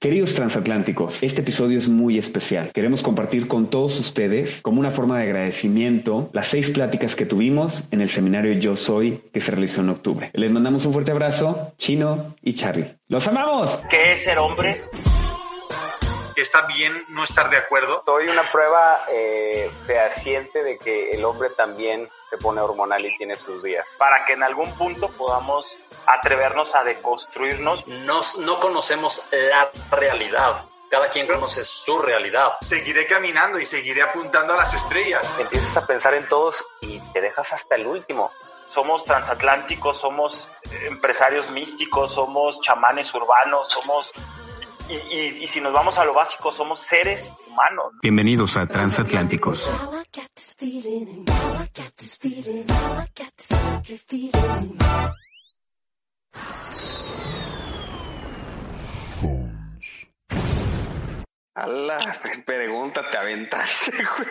Queridos transatlánticos, este episodio es muy especial. Queremos compartir con todos ustedes, como una forma de agradecimiento, las seis pláticas que tuvimos en el seminario Yo Soy que se realizó en octubre. Les mandamos un fuerte abrazo, Chino y Charlie. ¡Los amamos! ¿Qué es ser hombre? que está bien no estar de acuerdo. Soy una prueba eh, fehaciente de que el hombre también se pone hormonal y tiene sus días. Para que en algún punto podamos atrevernos a deconstruirnos. No, no conocemos la realidad. Cada quien conoce su realidad. Seguiré caminando y seguiré apuntando a las estrellas. Empiezas a pensar en todos y te dejas hasta el último somos transatlánticos, somos empresarios místicos, somos chamanes urbanos, somos y, y, y, si nos vamos a lo básico, somos seres humanos. Bienvenidos a Transatlánticos. La pregunta te aventaste, güey.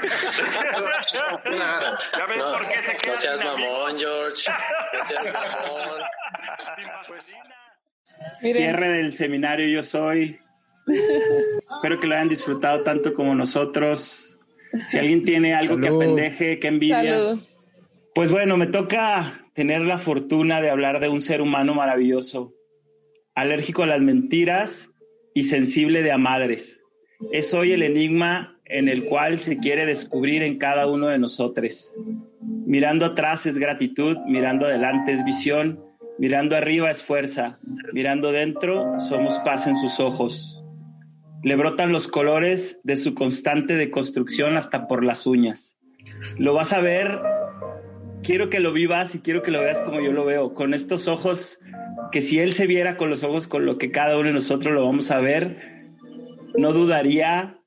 Claro. ¿Ya ves no, por qué se queda No seas mamón, George. No seas mamón. Cierre del seminario Yo Soy. Espero que lo hayan disfrutado tanto como nosotros. Si alguien tiene algo Salud. que apendeje, que envidia. Salud. Pues bueno, me toca tener la fortuna de hablar de un ser humano maravilloso, alérgico a las mentiras y sensible de a madres. Es hoy el enigma en el cual se quiere descubrir en cada uno de nosotros. Mirando atrás es gratitud, mirando adelante es visión, mirando arriba es fuerza, mirando dentro somos paz en sus ojos. Le brotan los colores de su constante deconstrucción hasta por las uñas. Lo vas a ver, quiero que lo vivas y quiero que lo veas como yo lo veo, con estos ojos que si él se viera con los ojos con lo que cada uno de nosotros lo vamos a ver, no dudaría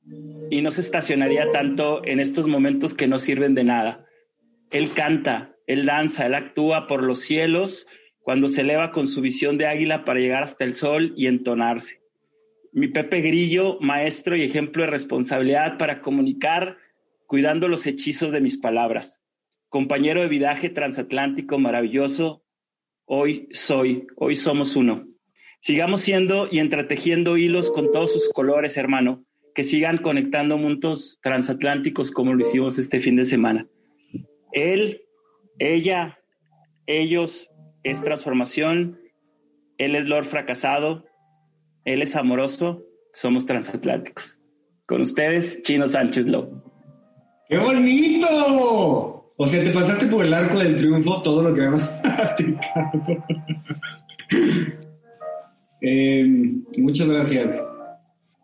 y no se estacionaría tanto en estos momentos que no sirven de nada. Él canta, él danza, él actúa por los cielos cuando se eleva con su visión de águila para llegar hasta el sol y entonarse mi Pepe Grillo, maestro y ejemplo de responsabilidad para comunicar, cuidando los hechizos de mis palabras. Compañero de vidaje transatlántico maravilloso, hoy soy, hoy somos uno. Sigamos siendo y entretejiendo hilos con todos sus colores, hermano, que sigan conectando mundos transatlánticos como lo hicimos este fin de semana. Él, ella, ellos es transformación, él es Lord fracasado, él es amoroso, somos transatlánticos. Con ustedes, Chino Sánchez Lowe. ¡Qué bonito! O sea, te pasaste por el arco del triunfo todo lo que habíamos platicado. eh, muchas gracias.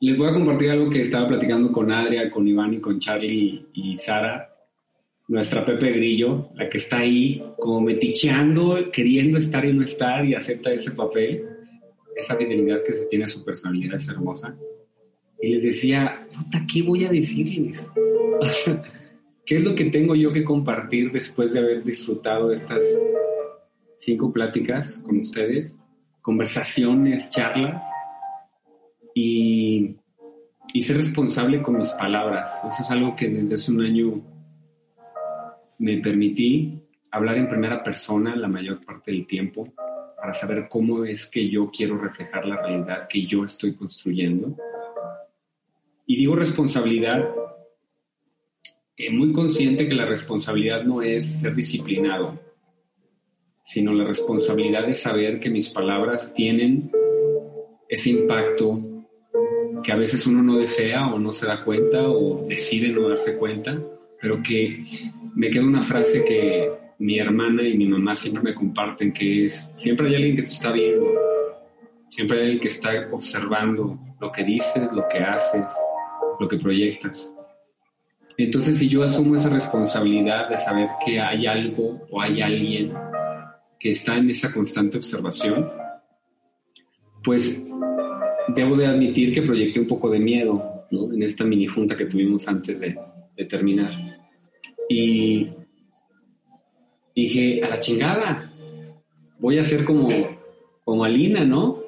Les voy a compartir algo que estaba platicando con Adria, con Iván y con Charlie y Sara. Nuestra Pepe Grillo, la que está ahí como meticheando, queriendo estar y no estar y acepta ese papel esa fidelidad que se tiene a su personalidad es hermosa. Y les decía, puta, ¿qué voy a decirles? ¿Qué es lo que tengo yo que compartir después de haber disfrutado estas cinco pláticas con ustedes? Conversaciones, charlas. Y, y ser responsable con mis palabras. Eso es algo que desde hace un año me permití hablar en primera persona la mayor parte del tiempo para saber cómo es que yo quiero reflejar la realidad que yo estoy construyendo. Y digo responsabilidad, eh, muy consciente que la responsabilidad no es ser disciplinado, sino la responsabilidad de saber que mis palabras tienen ese impacto que a veces uno no desea o no se da cuenta o decide no darse cuenta, pero que me queda una frase que mi hermana y mi mamá siempre me comparten que es, siempre hay alguien que te está viendo, siempre hay alguien que está observando lo que dices, lo que haces, lo que proyectas. Entonces, si yo asumo esa responsabilidad de saber que hay algo o hay alguien que está en esa constante observación, pues debo de admitir que proyecté un poco de miedo en esta mini junta que tuvimos antes de, terminar. Y dije, a la chingada, voy a ser como, como Alina, ¿no?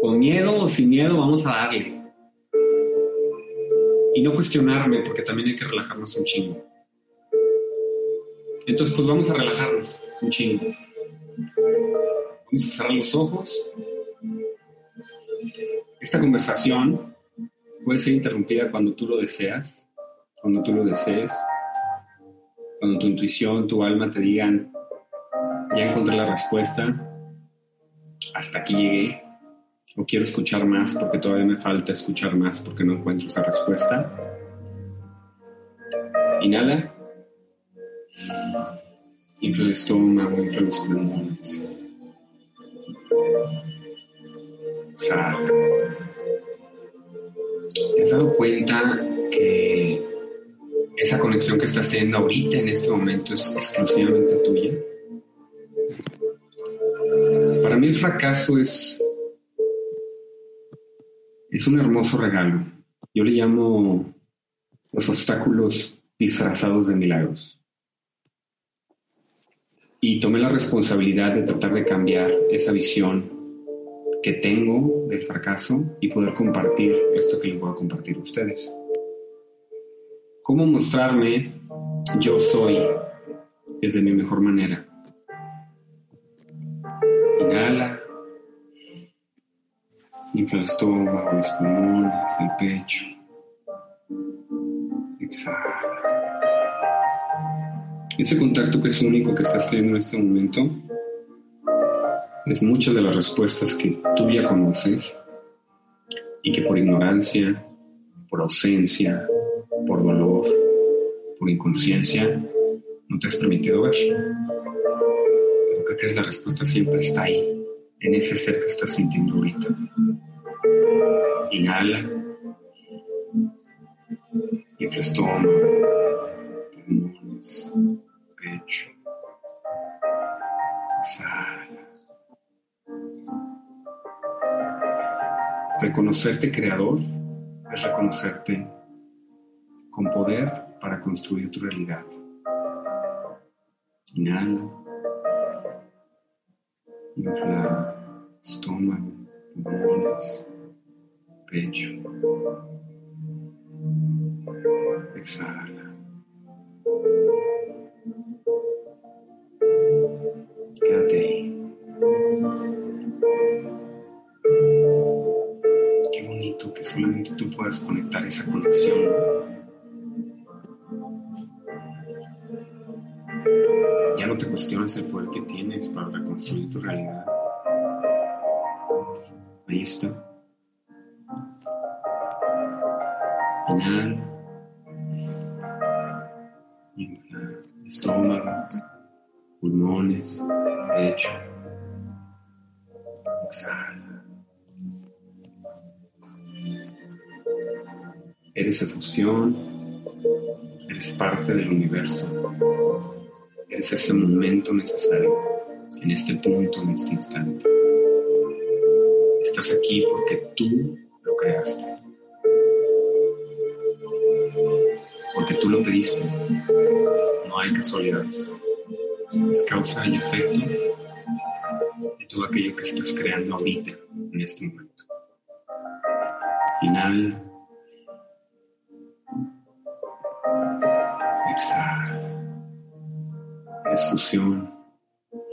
Con miedo o sin miedo, vamos a darle. Y no cuestionarme, porque también hay que relajarnos un chingo. Entonces, pues vamos a relajarnos un chingo. Vamos a cerrar los ojos. Esta conversación puede ser interrumpida cuando tú lo deseas, cuando tú lo desees, cuando tu intuición, tu alma te digan, ya encontré la respuesta, hasta aquí llegué, o quiero escuchar más porque todavía me falta escuchar más porque no encuentro esa respuesta. Inhala. Infla el estómago, infla los pulmones. Exhala. ¿Te has dado cuenta que esa conexión que estás haciendo ahorita en este momento es exclusivamente tuya? Para mí el fracaso es, es un hermoso regalo. Yo le llamo los obstáculos disfrazados de milagros y tomé la responsabilidad de tratar de cambiar esa visión que tengo del fracaso y poder compartir esto que les voy a compartir a ustedes. ¿Cómo mostrarme yo soy desde mi mejor manera? Inhala, infla el estómago, los pulmones, el pecho. Exhala. Ese contacto que es único que estás teniendo en este momento es muchas de las respuestas que tú ya conoces y que por ignorancia, por ausencia, por dolor, por inconsciencia, no te has permitido ver. Pero que crees la respuesta siempre está ahí, en ese ser que estás sintiendo ahorita. Inhala y el estómago, pulmones, pecho. Exhala. Reconocerte creador es reconocerte con poder para construir tu realidad. Inhala. Infla estómago, pulmones, pecho. Exhala. Quédate ahí. Qué bonito que solamente tú puedas conectar esa conexión. Ya no te cuestiones el poder que tienes para reconstruir tu realidad. Ahí está. Inhala. Inhala. Estómago pulmones, pecho. Exhala. Eres efusión, eres parte del universo, eres ese momento necesario en este punto, en este instante. Estás aquí porque tú lo creaste, porque tú lo pediste. No hay casualidades es causa y efecto de todo aquello que estás creando ahorita, en este momento. Final. Exhala. Eres fusión,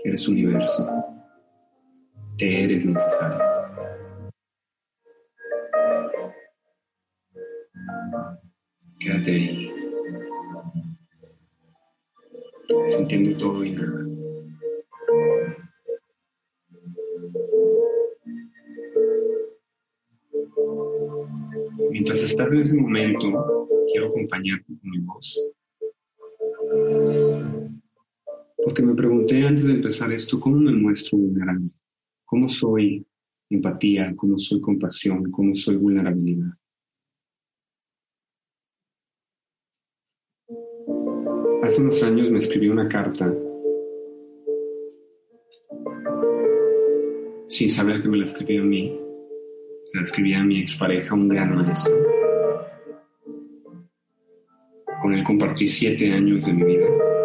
eres universo, te eres necesario. Quédate ahí. sintiendo todo y nada. Mientras estás en ese momento, quiero acompañarte con mi voz. Porque me pregunté antes de empezar esto, ¿cómo me muestro vulnerable? ¿Cómo soy empatía? ¿Cómo soy compasión? ¿Cómo soy vulnerabilidad? Hace unos años me escribí una carta sin saber que me la escribió a mí, O sea, escribía a mi expareja, un gran maestro. Con él compartí siete años de mi vida.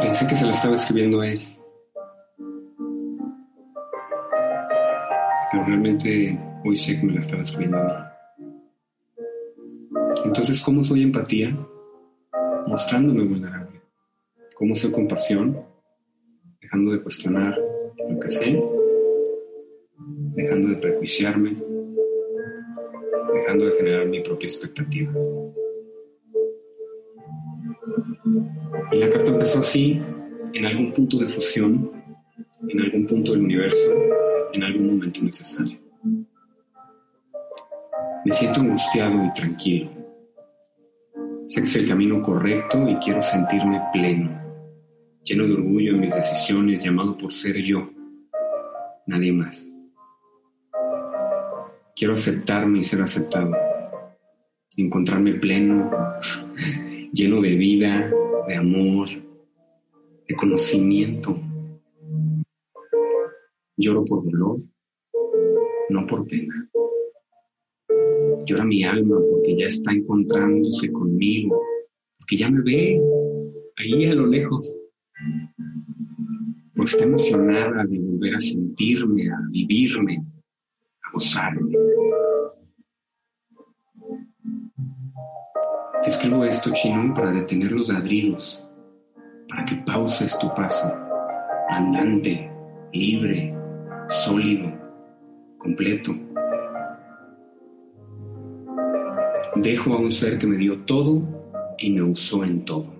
Pensé que se la estaba escribiendo a él. Pero realmente hoy sé que me la estaba escribiendo a mí. Entonces, ¿cómo soy empatía? Mostrándome vulnerable. ¿Cómo soy compasión? Dejando de cuestionar lo que sé, dejando de prejuiciarme, dejando de generar mi propia expectativa. La carta empezó así, en algún punto de fusión, en algún punto del universo, en algún momento necesario. Me siento angustiado y tranquilo. Sé que es el camino correcto y quiero sentirme pleno, lleno de orgullo en mis decisiones, llamado por ser yo, nadie más. Quiero aceptarme y ser aceptado, encontrarme pleno, lleno de vida, de amor, de conocimiento. Lloro por dolor, no por pena. Llora mi alma porque ya está encontrándose conmigo, porque ya me ve ahí a lo lejos, porque está emocionada de volver a sentirme, a vivirme, a gozarme. Te escribo esto, Chino, para detener los ladridos, para que pauses tu paso, andante, libre, sólido, completo. Dejo a un ser que me dio todo y me usó en todo.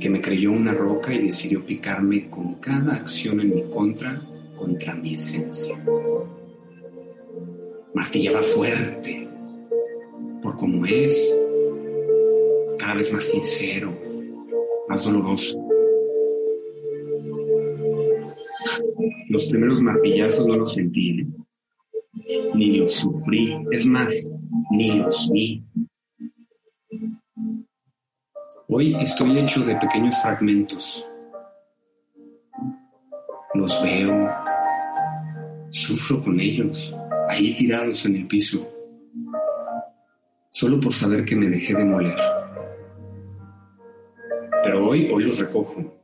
Que me creyó una roca y decidió picarme con cada acción en mi contra contra mi esencia. Martillaba fuerte por cómo es, cada vez más sincero, más doloroso. Los primeros martillazos no los sentí, ¿eh? ni los sufrí, es más, ni los vi. Hoy estoy hecho de pequeños fragmentos. Los veo, sufro con ellos, ahí tirados en el piso, solo por saber que me dejé de moler. Pero hoy, hoy los recojo,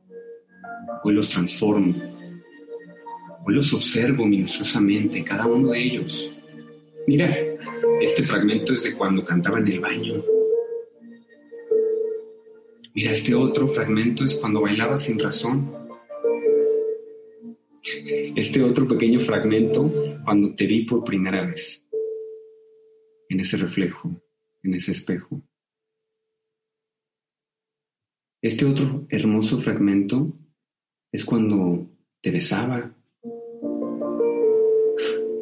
hoy los transformo, hoy los observo minuciosamente, cada uno de ellos. Mira, este fragmento es de cuando cantaba en el baño. Mira, este otro fragmento es cuando bailaba sin razón. Este otro pequeño fragmento cuando te vi por primera vez. En ese reflejo, en ese espejo. Este otro hermoso fragmento es cuando te besaba,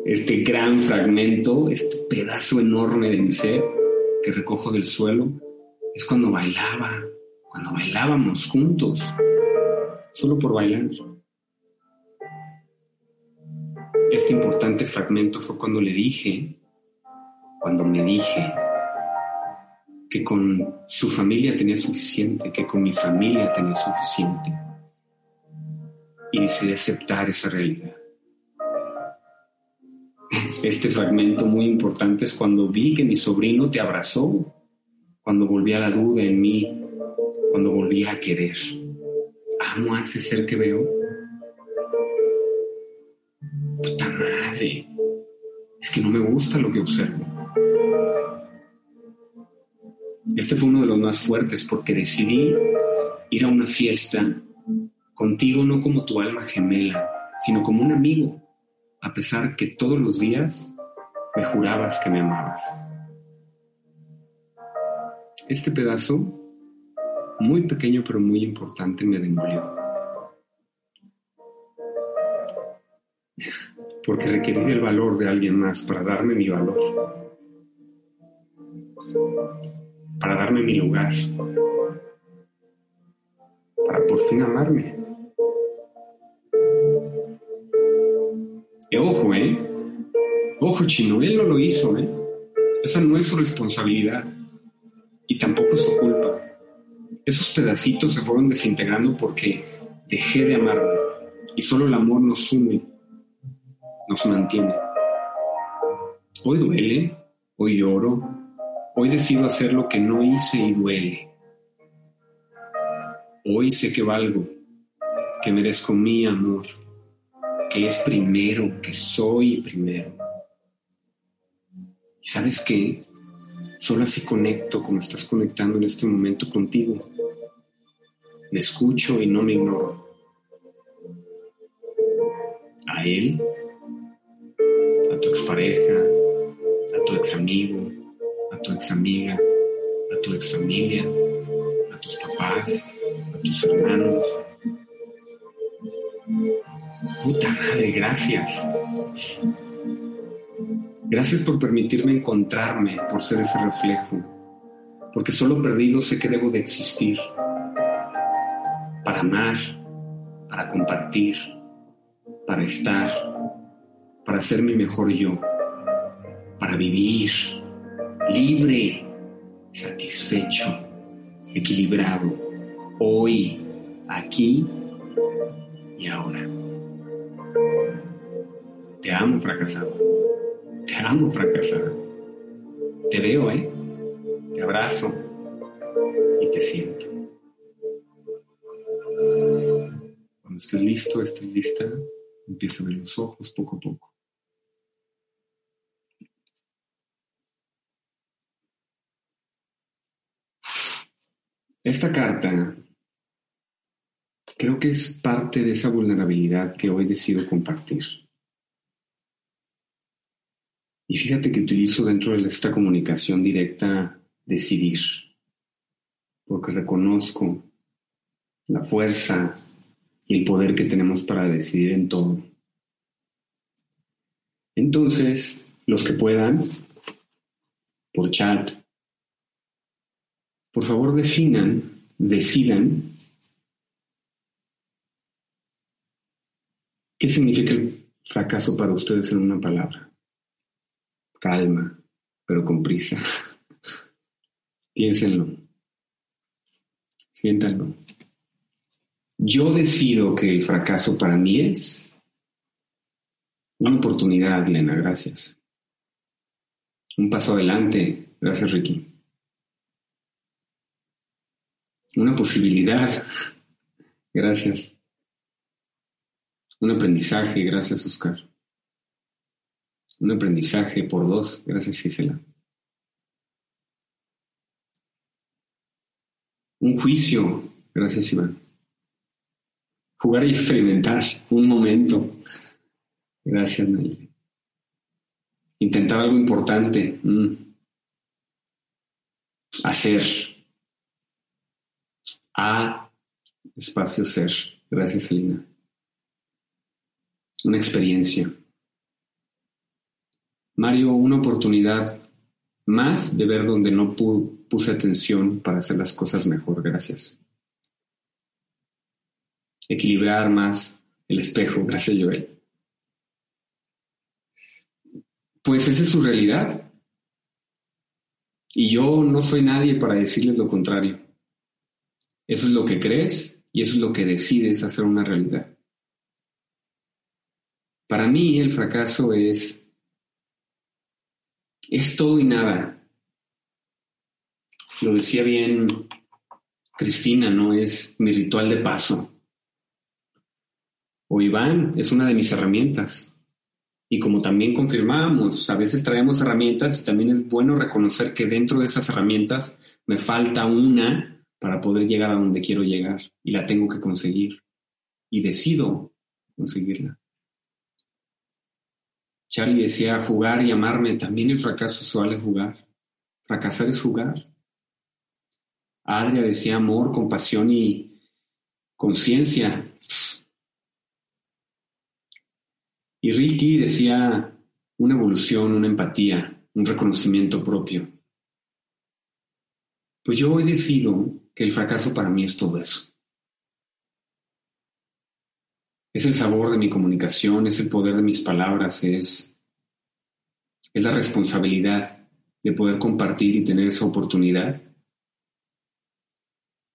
este gran fragmento, este pedazo enorme de mi ser que recojo del suelo, es cuando bailaba, cuando bailábamos juntos, solo por bailar. Este importante fragmento fue cuando le dije, cuando me dije que con su familia tenía suficiente, que con mi familia tenía suficiente. Y decidí aceptar esa realidad. Este fragmento muy importante es cuando vi que mi sobrino te abrazó, cuando volví a la duda en mí, cuando volví a querer. Amo a ese ser que veo. Puta madre, es que no me gusta lo que observo. Este fue uno de los más fuertes porque decidí ir a una fiesta contigo no como tu alma gemela, sino como un amigo a pesar que todos los días me jurabas que me amabas. Este pedazo, muy pequeño pero muy importante, me demolió. Porque requerí el valor de alguien más para darme mi valor, para darme mi lugar, para por fin amarme. ojo, ¿eh? Ojo, chino, él no lo hizo, ¿eh? Esa no es su responsabilidad y tampoco es su culpa. Esos pedacitos se fueron desintegrando porque dejé de amarme, Y solo el amor nos une, nos mantiene. Hoy duele, hoy lloro, hoy decido hacer lo que no hice y duele. Hoy sé que valgo, que merezco mi amor, que es primero, que soy primero. ¿Y sabes qué? Solo así conecto como estás conectando en este momento contigo. Me escucho y no me ignoro. A él, a tu expareja, a tu ex amigo, tu ex amiga, a tu ex familia, a tus papás, a tus hermanos. Puta madre, gracias. Gracias por permitirme encontrarme, por ser ese reflejo, porque solo perdido sé que debo de existir, para amar, para compartir, para estar, para ser mi mejor yo, para vivir libre, satisfecho, equilibrado, hoy, aquí y ahora. Te amo, fracasado. Te amo, fracasada. Te veo, ¿eh? Te abrazo y te siento. Cuando estés listo, estés lista, empieza a ver los ojos poco a poco. Esta carta creo que es parte de esa vulnerabilidad que hoy decido compartir. Y fíjate que utilizo dentro de esta comunicación directa decidir, porque reconozco la fuerza y el poder que tenemos para decidir en todo. Entonces, los que puedan, por chat, por favor definan, decidan qué significa el fracaso para ustedes en una palabra calma, pero con prisa. Piénsenlo. Siéntanlo. Yo decido que el fracaso para mí es una oportunidad, Lena, gracias. Un paso adelante, gracias, Ricky. Una posibilidad, gracias. Un aprendizaje, gracias, Oscar. Un aprendizaje por dos. Gracias, Gisela. Un juicio. Gracias, Iván. Jugar y experimentar un momento. Gracias, Nayeli. Intentar algo importante. Mm. Hacer. A espacio ser. Gracias, Alina. Una experiencia. Mario, una oportunidad más de ver donde no puse atención para hacer las cosas mejor. Gracias. Equilibrar más el espejo. Gracias, Joel. Pues esa es su realidad. Y yo no soy nadie para decirles lo contrario. Eso es lo que crees y eso es lo que decides hacer una realidad. Para mí el fracaso es es todo y nada. Lo decía bien Cristina, ¿no? Es mi ritual de paso. O Iván es una de mis herramientas. Y como también confirmamos, a veces traemos herramientas y también es bueno reconocer que dentro de esas herramientas me falta una para poder llegar a donde quiero llegar y la tengo que conseguir. Y decido conseguirla. Charlie decía jugar y amarme, también el fracaso se jugar. Fracasar es jugar. Adria decía amor, compasión y conciencia. Y Ricky decía una evolución, una empatía, un reconocimiento propio. Pues yo hoy decido el fracaso para mí es todo eso. Es el sabor de mi comunicación, es el poder de mis palabras, es, es la responsabilidad de poder compartir y tener esa oportunidad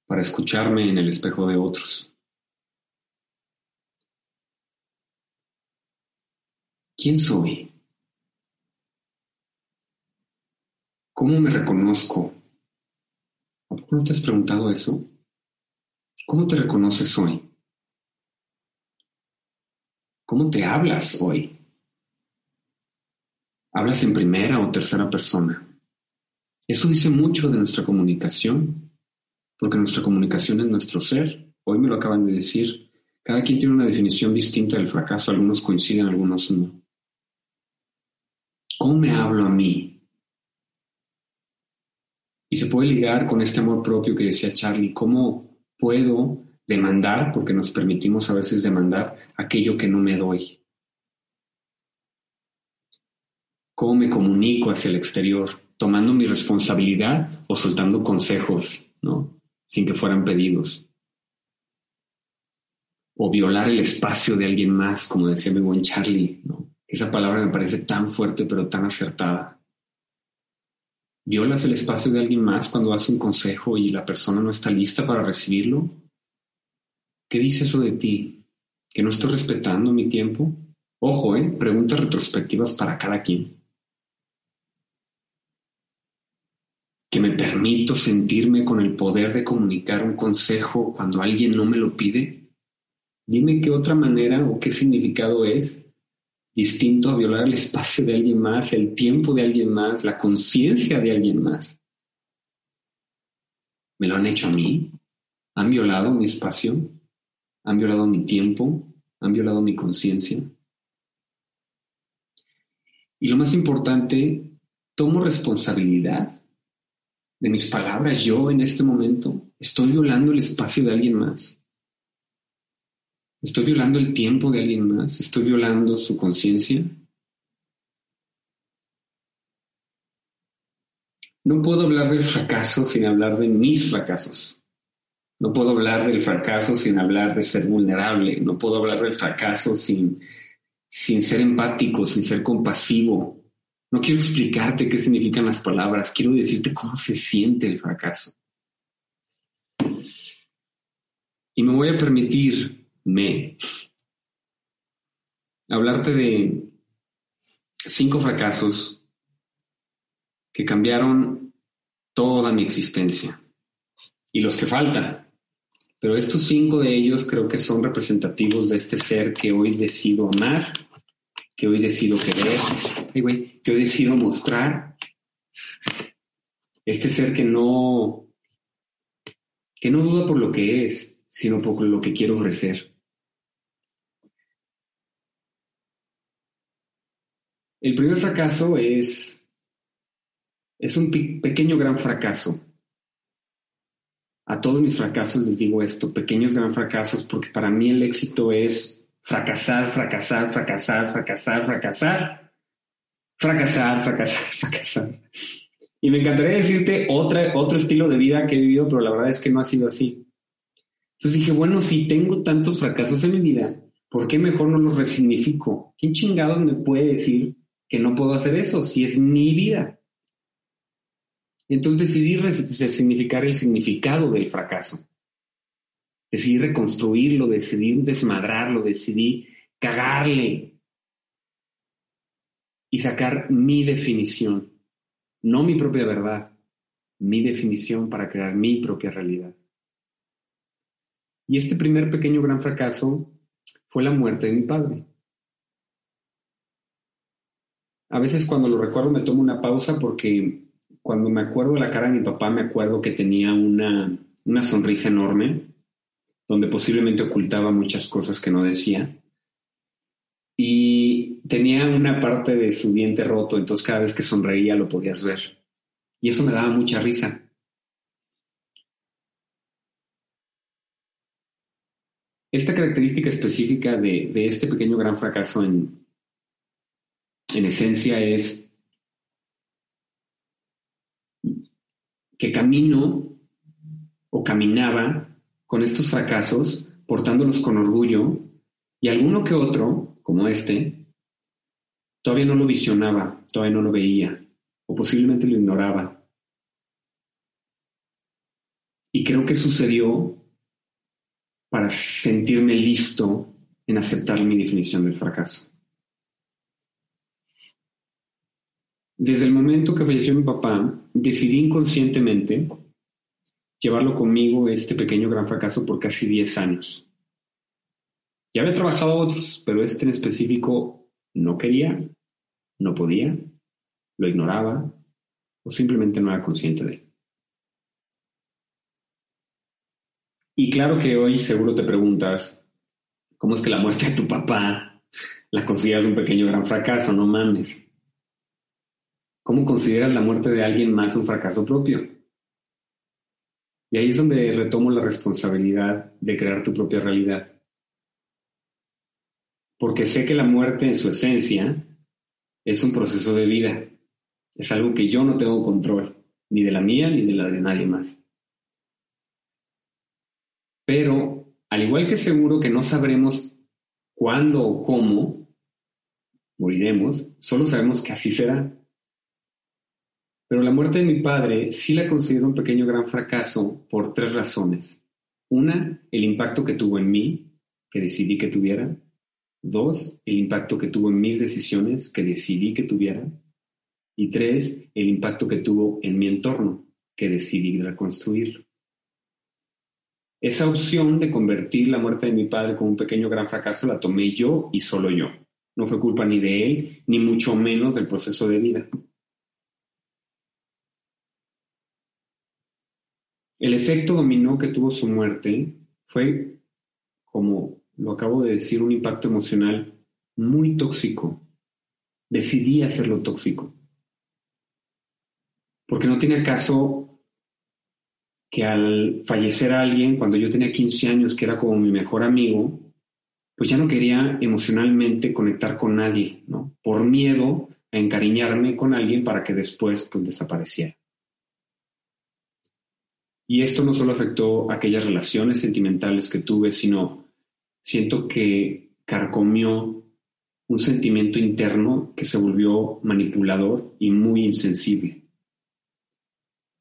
para escucharme en el espejo de otros. ¿quién soy? ¿Cómo me reconozco? ¿No te has preguntado eso? ¿Cómo te reconoces hoy? ¿Cómo te hablas hoy? ¿Hablas en primera o tercera persona? Eso dice mucho de nuestra comunicación, porque nuestra comunicación es nuestro ser. Hoy me lo acaban de decir. Cada quien tiene una definición distinta del fracaso. Algunos coinciden, algunos no. ¿Cómo me hablo a mí? Y se puede ligar con este amor propio que decía Charlie. ¿Cómo puedo demandar, porque nos permitimos a veces demandar aquello que no me doy? ¿Cómo me comunico hacia el exterior? tomando mi responsabilidad o soltando consejos, ¿no? Sin que fueran pedidos. O violar el espacio de alguien más, como decía mi buen Charlie, ¿no? Esa palabra me parece tan fuerte pero tan acertada. ¿Violas el espacio de alguien más cuando das un consejo y la persona no está lista para recibirlo? ¿Qué dice eso de ti? ¿Que no estoy respetando mi tiempo? Ojo, ¿eh? Preguntas retrospectivas para cada quien. que me permito sentirme con el poder de comunicar un consejo cuando alguien no me lo pide? Dime qué otra manera o qué significado es distinto a violar el espacio de alguien más, el tiempo de alguien más, la conciencia de alguien más. ¿Me lo han hecho a mí? ¿Han violado mi espacio? ¿Han violado mi tiempo? ¿Han violado mi conciencia? Y lo más importante, tomo responsabilidad de mis palabras, yo en este momento estoy violando el espacio de alguien más. Estoy violando el tiempo de alguien más. Estoy violando su conciencia. No puedo hablar del fracaso sin hablar de mis fracasos. No puedo hablar del fracaso sin hablar de ser vulnerable. No puedo hablar del fracaso sin, sin ser empático, sin ser compasivo, no quiero explicarte qué significan las palabras, quiero decirte cómo se siente el fracaso. Y me voy a permitirme hablarte de cinco fracasos que cambiaron toda mi existencia y los que faltan. Pero estos cinco de ellos creo que son representativos de este ser que hoy decido amar que hoy decido querer, que hoy decido mostrar. Este ser que no, que no duda por lo que es, sino por lo que quiero ofrecer. El primer fracaso es, es un pequeño gran fracaso. A todos mis fracasos les digo esto, pequeños gran fracasos, porque para mí el éxito es fracasar, fracasar, fracasar, fracasar, fracasar, fracasar, fracasar, fracasar. Y me encantaría decirte otra, otro estilo de vida que he vivido, pero la verdad es que no ha sido así. Entonces dije, bueno, si tengo tantos fracasos en mi vida, ¿por qué mejor no los resignifico? ¿Quién chingados me puede decir que no puedo hacer eso si es mi vida? Entonces decidí resignificar el significado del fracaso. Decidí reconstruirlo, decidí desmadrarlo, decidí cagarle y sacar mi definición, no mi propia verdad, mi definición para crear mi propia realidad. Y este primer pequeño gran fracaso fue la muerte de mi padre. A veces cuando lo recuerdo me tomo una pausa porque cuando me acuerdo de la cara de mi papá me acuerdo que tenía una, una sonrisa enorme, donde posiblemente ocultaba muchas cosas que no decía. Y tenía una parte de su diente roto, entonces cada vez que sonreía lo podías ver. Y eso me daba mucha risa. Esta característica específica de, este pequeño gran fracaso en, en esencia es que camino o caminaba con estos fracasos, portándolos con orgullo, y alguno que otro, como este, todavía no lo visionaba, todavía no lo veía, o posiblemente lo ignoraba. Y creo que sucedió para sentirme listo en aceptar mi definición del fracaso. Desde el momento que falleció mi papá, decidí inconscientemente llevarlo conmigo este pequeño gran fracaso por casi 10 años. Ya había trabajado otros, pero este en específico no quería, no podía, lo ignoraba o simplemente no era consciente de él. Y claro que hoy seguro te preguntas, ¿cómo es que la muerte de tu papá la consideras un pequeño gran fracaso? No mames. ¿Cómo consideras la muerte de alguien más un fracaso propio? Y ahí es donde retomo la responsabilidad de crear tu propia realidad. Porque sé que la muerte en su esencia es un proceso de vida. Es algo que yo no tengo control, ni de la mía ni de la de nadie más. Pero, al igual que seguro que no sabremos cuándo o cómo moriremos, solo sabemos que así será. Pero la muerte de mi padre sí la considero un pequeño gran fracaso por tres razones. Una, el impacto que tuvo en mí, que decidí que tuviera. Dos, el impacto que tuvo en mis decisiones, que decidí que tuviera. Y tres, el impacto que tuvo en mi entorno, que decidí reconstruir. Esa opción de convertir la muerte de mi padre como un pequeño gran fracaso la tomé yo y solo yo. No fue culpa ni de él, ni mucho menos del proceso de vida. El efecto dominó que tuvo su muerte fue, como lo acabo de decir, un impacto emocional muy tóxico. Decidí hacerlo tóxico. Porque no tiene caso que al fallecer alguien, cuando yo tenía 15 años, que era como mi mejor amigo, pues ya no quería emocionalmente conectar con nadie, ¿no? Por miedo a encariñarme con alguien para que después pues desapareciera. Y esto no solo afectó aquellas relaciones sentimentales que tuve, sino siento que carcomió un sentimiento interno que se volvió manipulador y muy insensible.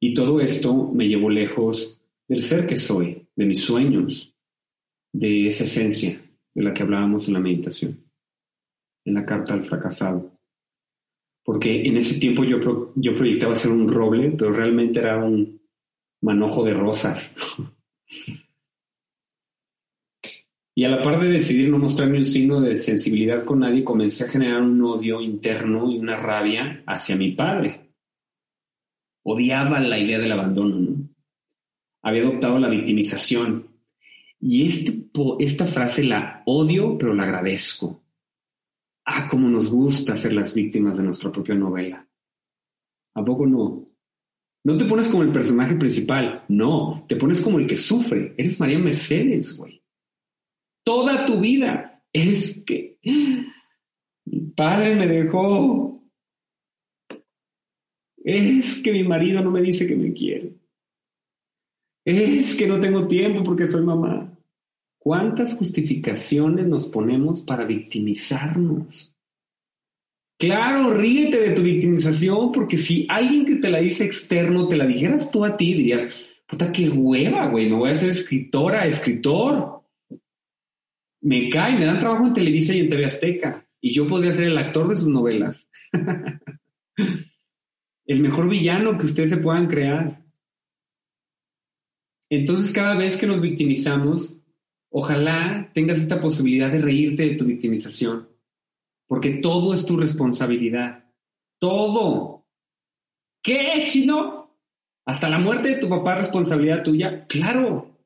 Y todo esto me llevó lejos del ser que soy, de mis sueños, de esa esencia de la que hablábamos en la meditación, en la carta al fracasado. Porque en ese tiempo yo, yo proyectaba ser un roble, pero realmente era un manojo de rosas. Y a la par de decidir no mostrarme un signo de sensibilidad con nadie, comencé a generar un odio interno y una rabia hacia mi padre. Odiaba la idea del abandono. Había adoptado la victimización. Y este, esta frase la odio, pero la agradezco. Ah, cómo nos gusta ser las víctimas de nuestra propia novela. ¿A poco no? No te pones como el personaje principal, no, te pones como el que sufre. Eres María Mercedes, güey. Toda tu vida es que mi padre me dejó. Es que mi marido no me dice que me quiere. Es que no tengo tiempo porque soy mamá. ¿Cuántas justificaciones nos ponemos para victimizarnos? Claro, ríete de tu victimización, porque si alguien que te la dice externo te la dijeras tú a ti, dirías, puta, qué hueva, güey, me voy a ser escritora, escritor. Me cae, me dan trabajo en Televisa y en TV Azteca, y yo podría ser el actor de sus novelas. el mejor villano que ustedes se puedan crear. Entonces, cada vez que nos victimizamos, ojalá tengas esta posibilidad de reírte de tu victimización porque todo es tu responsabilidad. Todo. ¿Qué, chino? ¿Hasta la muerte de tu papá es responsabilidad tuya? Claro,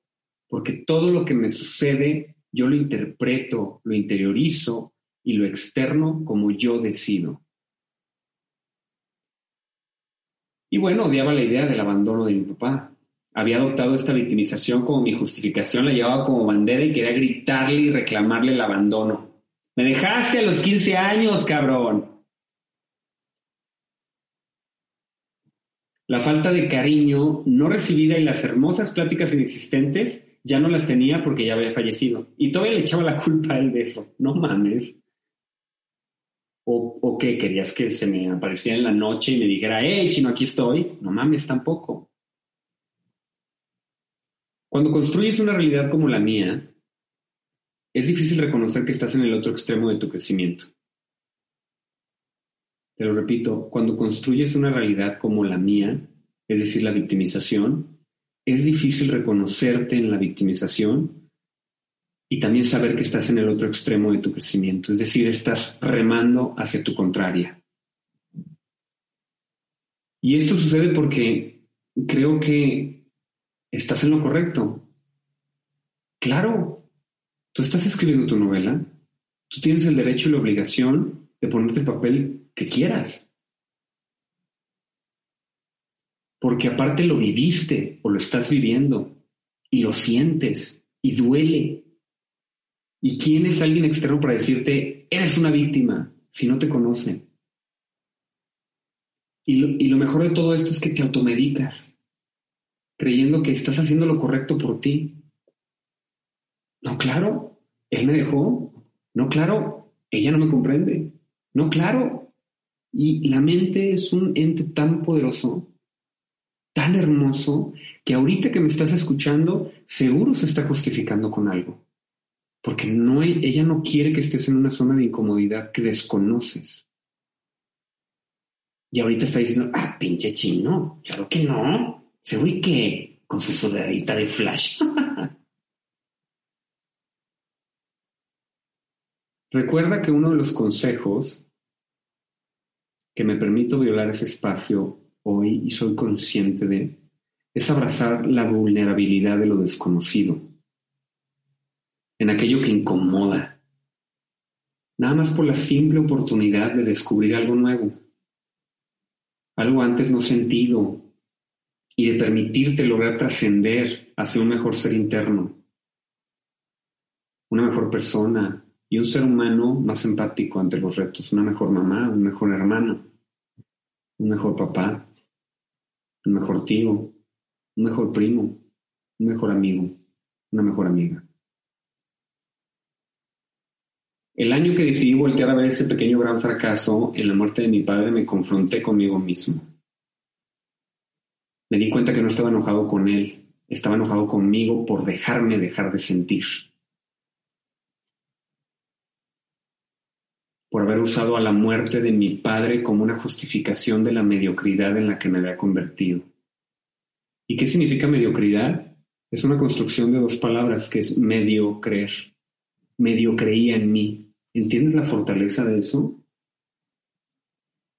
porque todo lo que me sucede yo lo interpreto, lo interiorizo y lo externo como yo decido. Y bueno, odiaba la idea del abandono de mi papá. Había adoptado esta victimización como mi justificación, la llevaba como bandera y quería gritarle y reclamarle el abandono. Me dejaste a los 15 años, cabrón. La falta de cariño no recibida y las hermosas pláticas inexistentes ya no las tenía porque ya había fallecido. Y todavía le echaba la culpa a él de eso. No mames. ¿O, ¿O qué? ¿Querías que se me apareciera en la noche y me dijera, hey, chino, aquí estoy? No mames tampoco. Cuando construyes una realidad como la mía, es difícil reconocer que estás en el otro extremo de tu crecimiento. Te lo repito, cuando construyes una realidad como la mía, es decir, la victimización, es difícil reconocerte en la victimización y también saber que estás en el otro extremo de tu crecimiento, es decir, estás remando hacia tu contraria. Y esto sucede porque creo que estás en lo correcto. Claro, tú estás escribiendo tu novela, tú tienes el derecho y la obligación de ponerte el papel que quieras. Porque aparte lo viviste o lo estás viviendo y lo sientes y duele. ¿Y quién es alguien externo para decirte, eres una víctima si no te conoce? Y lo, mejor de todo esto es que te automedicas, creyendo que estás haciendo lo correcto por ti. No, claro, él me dejó. No, claro, ella no me comprende. No, claro. Y la mente es un ente tan poderoso, tan hermoso, que ahorita que me estás escuchando, seguro se está justificando con algo. Porque no, ella no quiere que estés en una zona de incomodidad que desconoces. Y ahorita está diciendo, ah, pinche chino, claro que no. Se con su sudaderita de flash. Recuerda que uno de los consejos que me permito violar ese espacio hoy y soy consciente de es abrazar la vulnerabilidad de lo desconocido, en aquello que incomoda, nada más por la simple oportunidad de descubrir algo nuevo algo antes no sentido, y de permitirte lograr trascender hacia un mejor ser interno, una mejor persona y un ser humano más empático ante los retos, una mejor mamá, un mejor hermano, un mejor papá, un mejor tío, un mejor primo, un mejor amigo, una mejor amiga. El año que decidí voltear a ver ese pequeño gran fracaso en la muerte de mi padre, me confronté conmigo mismo. Me di cuenta que no estaba enojado con él, estaba enojado conmigo por dejarme dejar de sentir. Por haber usado a la muerte de mi padre como una justificación de la mediocridad en la que me había convertido. ¿Y qué significa mediocridad? Es una construcción de dos palabras que es medio creer. Medio creía en mí, ¿Entiendes la fortaleza de eso?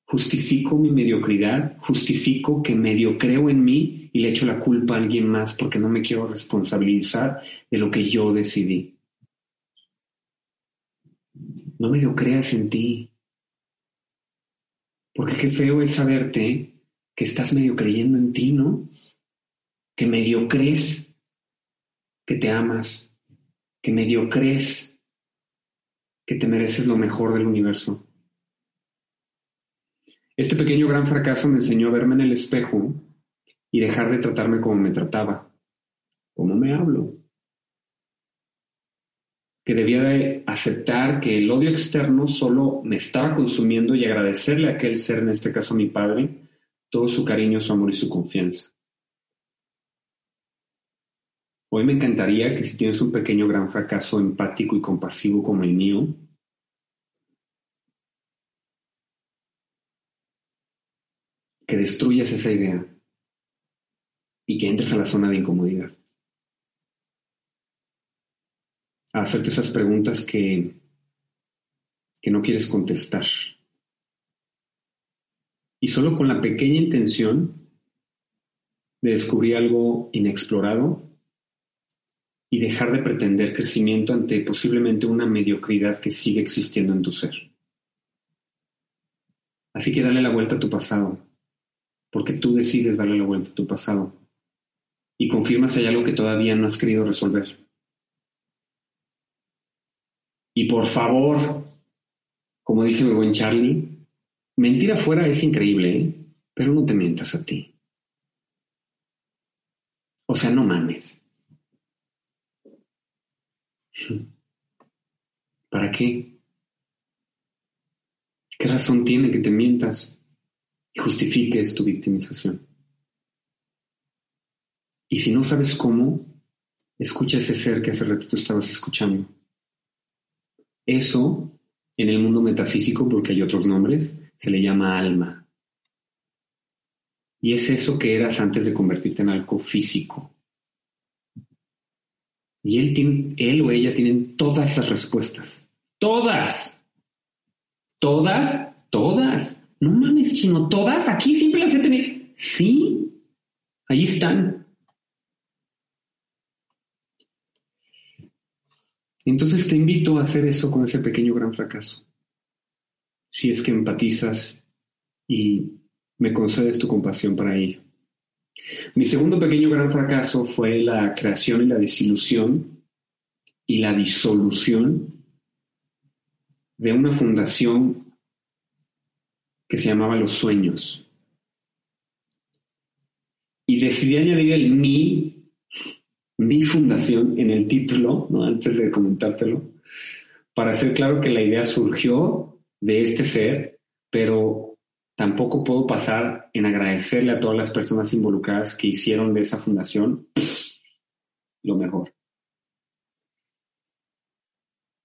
Justifico mi mediocridad, justifico que medio creo en mí y le echo la culpa a alguien más porque no me quiero responsabilizar de lo que yo decidí. No medio creas en ti. Porque qué feo es saberte que estás medio creyendo en ti, ¿no? Que medio crees que te amas, que medio crees que te mereces lo mejor del universo. Este pequeño gran fracaso me enseñó a verme en el espejo y dejar de tratarme como me trataba, como me hablo. Que debía de aceptar que el odio externo solo me estaba consumiendo y agradecerle a aquel ser, en este caso a mi padre, todo su cariño, su amor y su confianza. Hoy me encantaría que si tienes un pequeño gran fracaso empático y compasivo como el mío, que destruyas esa idea y que entres a la zona de incomodidad. A hacerte esas preguntas que, que no quieres contestar. Y solo con la pequeña intención de descubrir algo inexplorado y dejar de pretender crecimiento ante posiblemente una mediocridad que sigue existiendo en tu ser. Así que dale la vuelta a tu pasado, porque tú decides darle la vuelta a tu pasado y confirmas si hay algo que todavía no has querido resolver. Y por favor, como dice mi buen Charlie, mentir afuera es increíble, ¿eh? pero no te mientas a ti. O sea, no mames. ¿Para qué? ¿Qué razón tiene que te mientas y justifiques tu victimización? Y si no sabes cómo, escucha ese ser que hace rato tú estabas escuchando. Eso En el mundo metafísico, porque hay otros nombres, se le llama alma. Y es eso que eras antes de convertirte en algo físico. Y él, tiene, él o ella tienen todas las respuestas. Todas. Todas, todas. No mames, chino, todas. Aquí siempre las he tenido. Sí, ahí están. Entonces te invito a hacer eso con ese pequeño gran fracaso. Si es que empatizas y me concedes tu compasión para ello. Mi segundo pequeño gran fracaso fue la creación y la desilusión y la disolución de una fundación que se llamaba Los Sueños. Y decidí añadir el mi, mi fundación en el título, ¿no? antes de comentártelo, para hacer claro que la idea surgió de este ser, pero tampoco puedo pasar en agradecerle a todas las personas involucradas que hicieron de esa fundación lo mejor.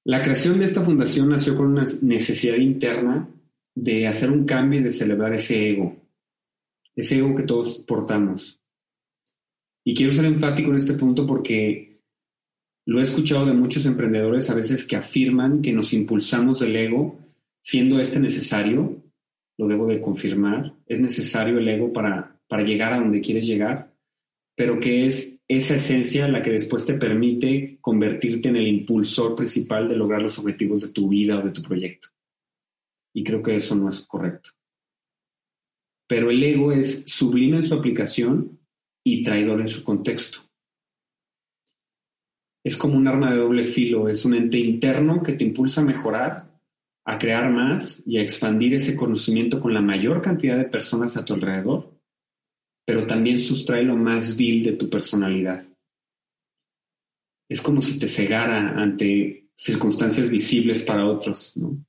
La creación de esta fundación nació con una necesidad interna de hacer un cambio y de celebrar ese ego, ese ego que todos portamos. Y quiero ser enfático en este punto porque lo he escuchado de muchos emprendedores a veces que afirman que nos impulsamos del ego, siendo este necesario, lo debo de confirmar, es necesario el ego para, para llegar a donde quieres llegar, pero que es esa esencia la que después te permite convertirte en el impulsor principal de lograr los objetivos de tu vida o de tu proyecto. Y creo que eso no es correcto. Pero el ego es sublime en su aplicación y traidor en su contexto. Es como un arma de doble filo, es un ente interno que te impulsa a mejorar, a crear más y a expandir ese conocimiento con la mayor cantidad de personas a tu alrededor pero también sustrae lo más vil de tu personalidad. Es como si te cegara ante circunstancias visibles para otros, ¿no?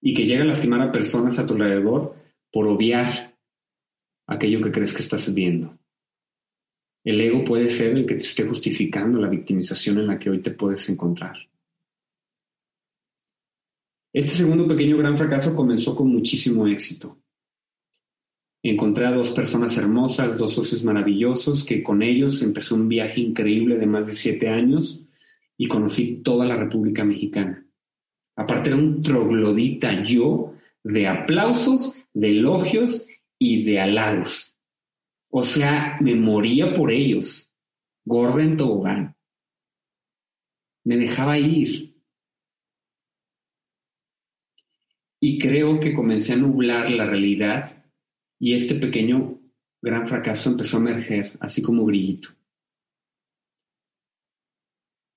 Y que llega a lastimar a personas a tu alrededor por obviar aquello que crees que estás viendo. El ego puede ser el que te esté justificando la victimización en la que hoy te puedes encontrar. Este segundo pequeño gran fracaso comenzó con muchísimo éxito. Encontré a dos personas hermosas, dos socios maravillosos, que con ellos empezó un viaje increíble de más de siete años y conocí toda la República Mexicana. Aparte era un troglodita yo de aplausos, de elogios y de halagos. O sea, me moría por ellos. Gorda en tobogán. Me dejaba ir. Y creo que comencé a nublar la realidad y este pequeño gran fracaso empezó a emerger, así como brillito.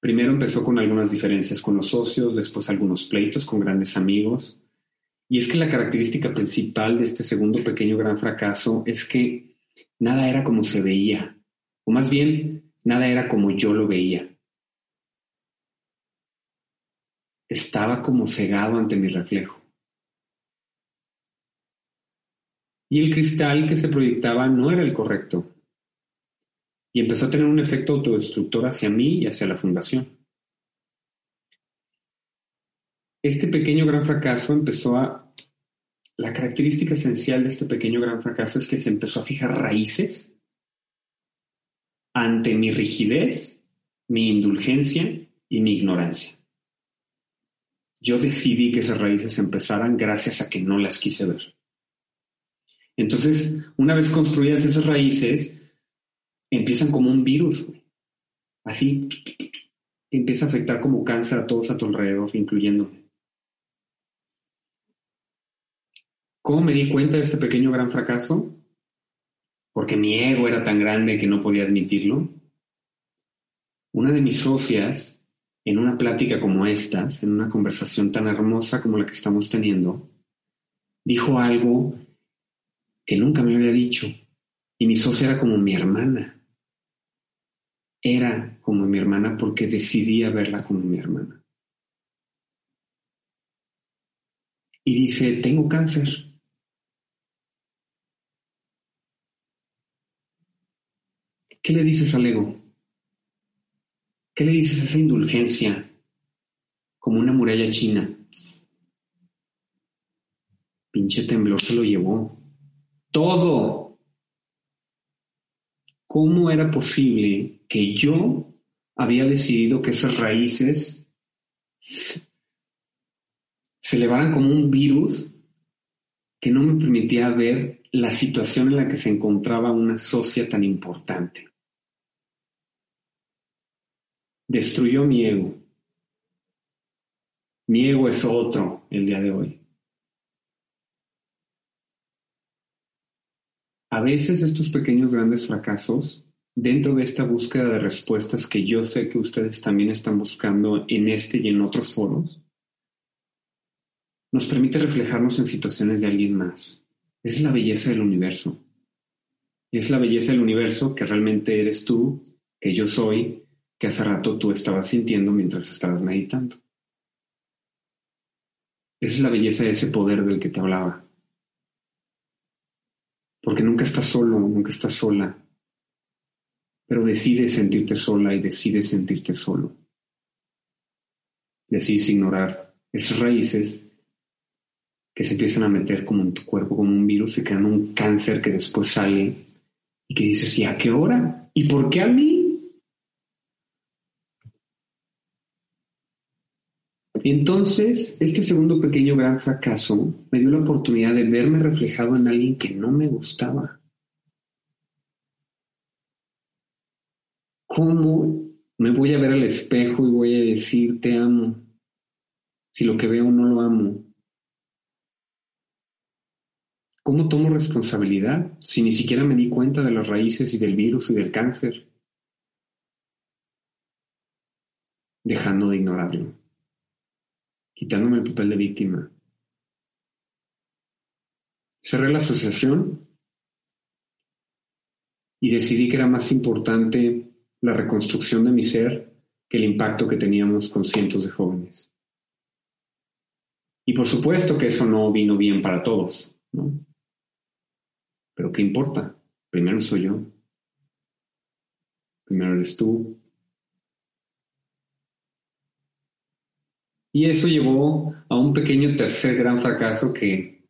Primero empezó con algunas diferencias con los socios, después algunos pleitos con grandes amigos. Y es que la característica principal de este segundo pequeño gran fracaso es que nada era como se veía, o más bien, nada era como yo lo veía. Estaba como cegado ante mi reflejo. y el cristal que se proyectaba no era el correcto. Y empezó a tener un efecto autodestructor hacia mí y hacia la fundación. Este pequeño gran fracaso empezó a... La característica esencial de este pequeño gran fracaso es que se empezó a fijar raíces ante mi rigidez, mi indulgencia y mi ignorancia. Yo decidí que esas raíces empezaran gracias a que no las quise ver. Entonces, una vez construidas esas raíces, empiezan como un virus, así empieza a afectar como cáncer a todos a tu alrededor, incluyéndome. ¿Cómo me di cuenta de este pequeño gran fracaso? Porque mi ego era tan grande que no podía admitirlo. Una de mis socias, en una plática como estas, en una conversación tan hermosa como la que estamos teniendo, dijo algo que nunca me había dicho. Y mi socia era como mi hermana. Era como mi hermana porque decidí verla como mi hermana. Y dice, tengo cáncer. ¿Qué le dices al ego? ¿Qué le dices a esa indulgencia como una muralla china? Pinche temblor se lo llevó. Todo. ¿Cómo era posible que yo había decidido que esas raíces se elevaran como un virus que no me permitía ver la situación en la que se encontraba una socia tan importante? Destruyó mi ego. Mi ego es otro el día de hoy. A veces estos pequeños grandes fracasos, dentro de esta búsqueda de respuestas que yo sé que ustedes también están buscando en este y en otros foros, nos permite reflejarnos en situaciones de alguien más. Es la belleza del universo. Es la belleza del universo que realmente eres tú, que yo soy, que hace rato tú estabas sintiendo mientras estabas meditando. Esa es la belleza de ese poder del que te hablaba. Porque nunca estás solo, nunca estás sola. Pero decides sentirte sola y decides sentirte solo. Decides ignorar esas raíces que se empiezan a meter como en tu cuerpo, como un virus, y crean un cáncer que después sale y que dices, ¿y a qué hora? ¿Y por qué a mí? Entonces, este segundo pequeño gran fracaso me dio la oportunidad de verme reflejado en alguien que no me gustaba. ¿Cómo me voy a ver al espejo y voy a decir te amo si lo que veo no lo amo? ¿Cómo tomo responsabilidad si ni siquiera me di cuenta de las raíces y del virus y del cáncer? Dejando de ignorarlo quitándome el papel de víctima. Cerré la asociación y decidí que era más importante la reconstrucción de mi ser que el impacto que teníamos con cientos de jóvenes. Y por supuesto que eso no vino bien para todos, ¿no? Pero ¿qué importa? Primero soy yo. Primero eres tú. Y eso llevó a un pequeño tercer gran fracaso que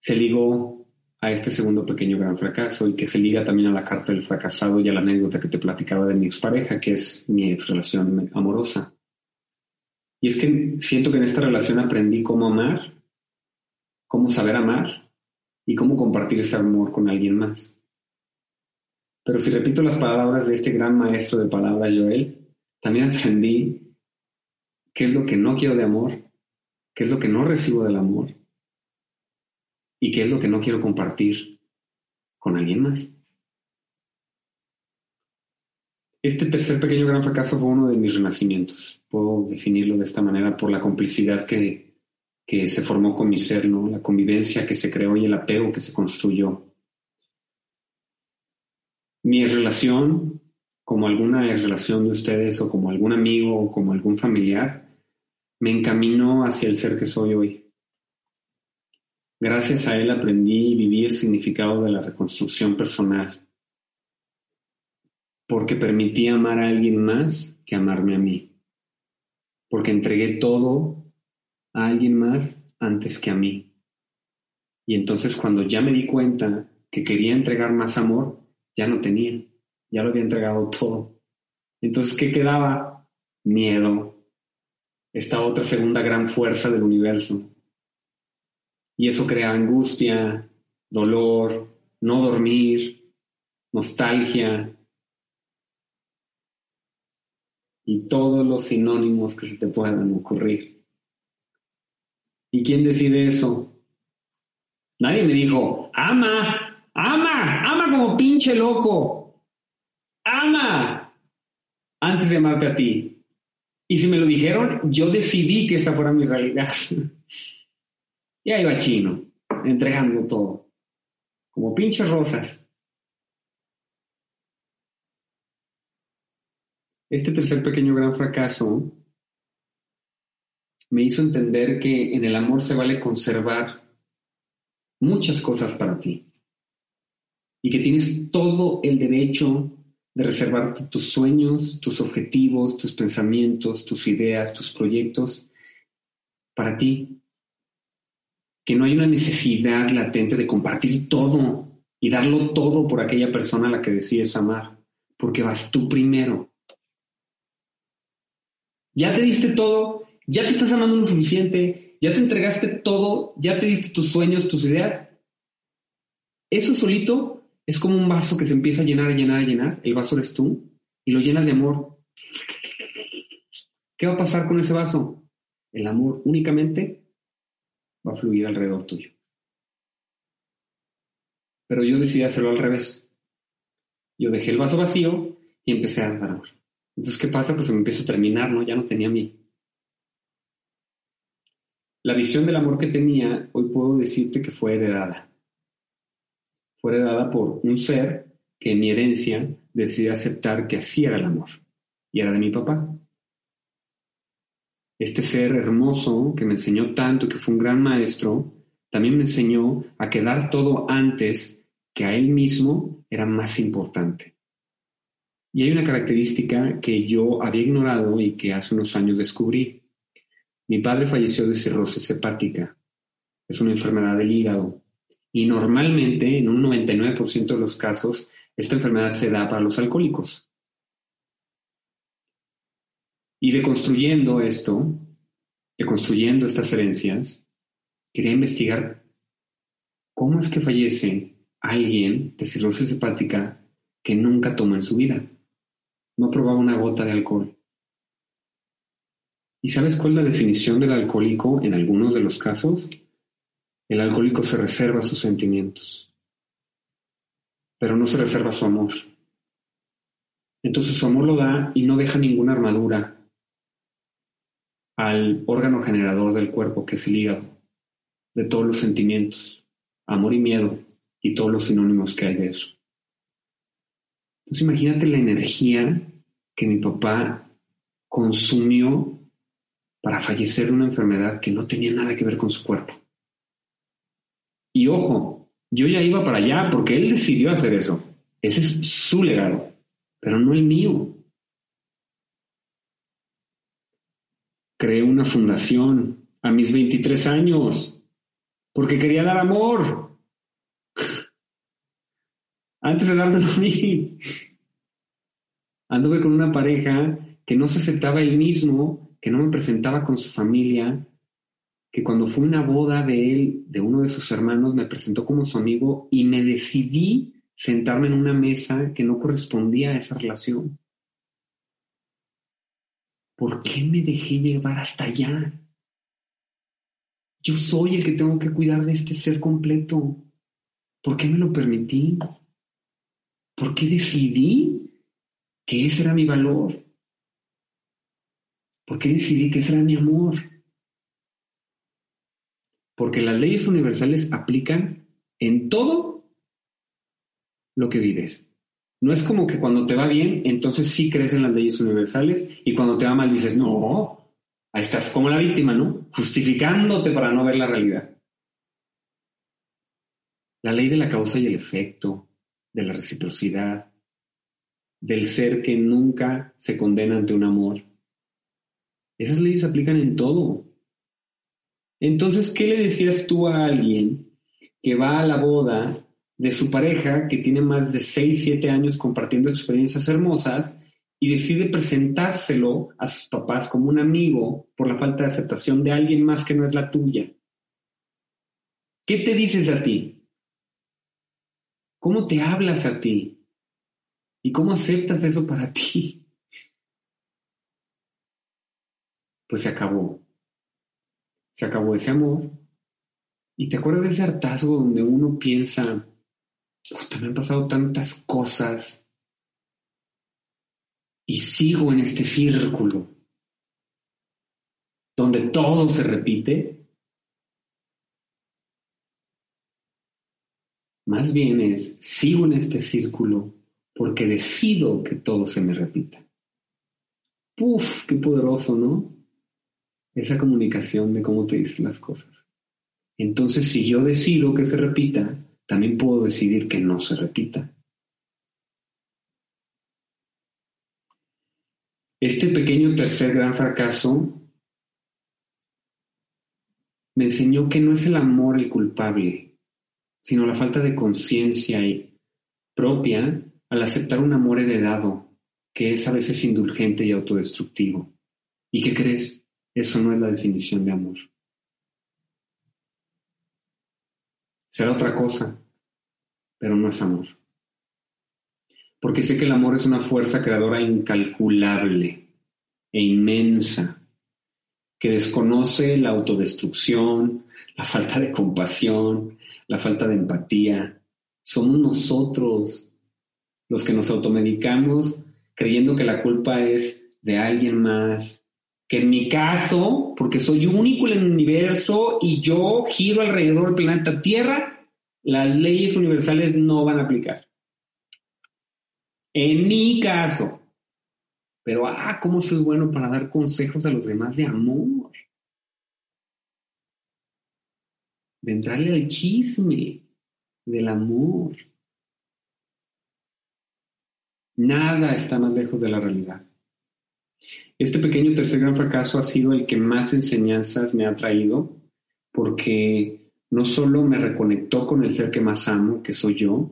se ligó a este segundo pequeño gran fracaso y que se liga también a la carta del fracasado y a la anécdota que te platicaba de mi expareja, que es mi ex relación amorosa. Y es que siento que en esta relación aprendí cómo amar, cómo saber amar y cómo compartir ese amor con alguien más. Pero si repito las palabras de este gran maestro de palabras, Joel, también aprendí qué es lo que no quiero de amor, qué es lo que no recibo del amor y qué es lo que no quiero compartir con alguien más. Este tercer pequeño gran fracaso fue uno de mis renacimientos. Puedo definirlo de esta manera por la complicidad que, que se formó con mi ser, ¿no? la convivencia que se creó y el apego que se construyó. Mi relación, como alguna relación de ustedes o como algún amigo o como algún familiar, me encaminó hacia el ser que soy hoy. Gracias a él aprendí a vivir el significado de la reconstrucción personal, porque permití amar a alguien más que amarme a mí, porque entregué todo a alguien más antes que a mí. Y entonces cuando ya me di cuenta que quería entregar más amor, ya no tenía, ya lo había entregado todo. Entonces, ¿qué quedaba? Miedo, esta otra segunda gran fuerza del universo. Y eso crea angustia, dolor, no dormir, nostalgia y todos los sinónimos que se te puedan ocurrir. ¿Y quién decide eso? Nadie me dijo, ama, ama, ama como pinche loco, ama, antes de amarte a ti. Y si me lo dijeron, yo decidí que esa fuera mi realidad. y ahí va chino, entregando todo, como pinches rosas. Este tercer pequeño gran fracaso me hizo entender que en el amor se vale conservar muchas cosas para ti y que tienes todo el derecho de reservarte tus sueños, tus objetivos, tus pensamientos, tus ideas, tus proyectos para ti. que no hay una necesidad latente de compartir todo y darlo todo por aquella persona a la que decides amar, porque vas tú primero. Ya te diste todo, ya te estás amando lo suficiente, ya te entregaste todo, ya te diste tus sueños, tus ideas. Eso solito es como un vaso que se empieza a llenar, a llenar, a llenar. El vaso eres tú y lo llenas de amor. ¿Qué va a pasar con ese vaso? El amor únicamente va a fluir alrededor tuyo. Pero yo decidí hacerlo al revés. Yo dejé el vaso vacío y empecé a dar amor. Entonces, ¿qué pasa? Pues me empieza a terminar, ¿no? Ya no tenía mí. La visión del amor que tenía, hoy puedo decirte que fue heredada. Fue heredada por un ser que en mi herencia decidí aceptar que así era el amor. Y era de mi papá este ser hermoso que me enseñó tanto, que fue un gran maestro, también me enseñó a quedar todo antes que a él mismo era más importante. Y hay una característica que yo había ignorado y que hace unos años descubrí. Mi padre falleció de cirrosis hepática. Es una enfermedad del hígado. Y normalmente, en un 99% de los casos, esta enfermedad se da para los alcohólicos. Y deconstruyendo esto, deconstruyendo estas herencias, quería investigar cómo es que fallece alguien de cirrosis hepática que nunca toma en su vida. No probaba una gota de alcohol. ¿Y sabes cuál es la definición del alcohólico en algunos de los casos? El alcohólico se reserva sus sentimientos, pero no se reserva su amor. Entonces su amor lo da y no deja ninguna armadura al órgano generador del cuerpo, que es el hígado, de todos los sentimientos, amor y miedo, y todos los sinónimos que hay de eso. Entonces imagínate la energía que mi papá consumió para fallecer de una enfermedad que no tenía nada que ver con su cuerpo. Y ojo, yo ya iba para allá porque él decidió hacer eso. Ese es su legado, pero no el mío. creé una fundación a mis 23 años porque quería dar amor. Antes de dármelo a mí. Anduve con una pareja que no se aceptaba él mismo, que no me presentaba con su familia, que cuando fue una boda de él, de uno de sus hermanos, me presentó como su amigo y me decidí sentarme en una mesa que no correspondía a esa relación. ¿por qué me dejé llevar hasta allá? Yo soy el que tengo que cuidar de este ser completo. ¿Por qué me lo permití? ¿Por qué decidí que ese era mi valor? ¿Por qué decidí que ese era mi amor? Porque las leyes universales aplican en todo lo que vives. No es como que cuando te va bien, entonces sí crees en las leyes universales y cuando te va mal dices, no, ahí estás como la víctima, ¿no? Justificándote para no ver la realidad. La ley de la causa y el efecto, de la reciprocidad, del ser que nunca se condena ante un amor. Esas leyes aplican en todo. Entonces, ¿qué le decías tú a alguien que va a la boda de su pareja que tiene más de 6, 7 años compartiendo experiencias hermosas y decide presentárselo a sus papás como un amigo por la falta de aceptación de alguien más que no es la tuya. ¿Qué te dices a ti? ¿Cómo te hablas a ti? ¿Y cómo aceptas eso para ti? Pues se acabó. Se acabó ese amor. Y te acuerdas de ese hartazgo donde uno piensa, me han pasado tantas cosas y sigo en este círculo donde todo se repite. Más bien es, sigo en este círculo porque decido que todo se me repita. Puf, qué poderoso, ¿no? Esa comunicación de cómo te dicen las cosas. Entonces, si yo decido que se repita, también puedo decidir que no se repita. Este pequeño tercer gran fracaso me enseñó que no es el amor el culpable, sino la falta de conciencia propia al aceptar un amor heredado, que es a veces indulgente y autodestructivo. ¿Y qué crees? Eso no es la definición de amor. Será otra cosa, pero no es amor. Porque sé que el amor es una fuerza creadora incalculable e inmensa, que desconoce la autodestrucción, la falta de compasión, la falta de empatía. Somos nosotros los que nos automedicamos creyendo que la culpa es de alguien más, que en mi caso, porque soy único en el universo y yo giro alrededor del planeta Tierra, las leyes universales no van a aplicar. En mi caso. Pero, ah, ¿cómo soy bueno para dar consejos a los demás de amor? De entrarle al chisme del amor. Nada está más lejos de la realidad. Este pequeño tercer gran fracaso ha sido el que más enseñanzas me ha traído porque no solo me reconectó con el ser que más amo, que soy yo,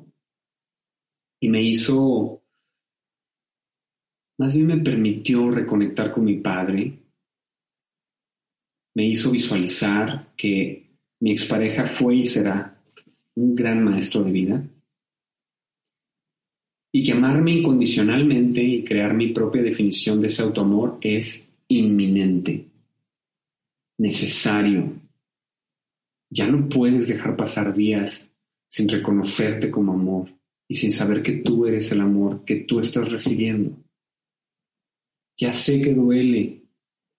y me hizo, más bien me permitió reconectar con mi padre, me hizo visualizar que mi expareja fue y será un gran maestro de vida y que amarme incondicionalmente y crear mi propia definición de ese autoamor es inminente, necesario. Ya no puedes dejar pasar días sin reconocerte como amor y sin saber que tú eres el amor que tú estás recibiendo. Ya sé que duele,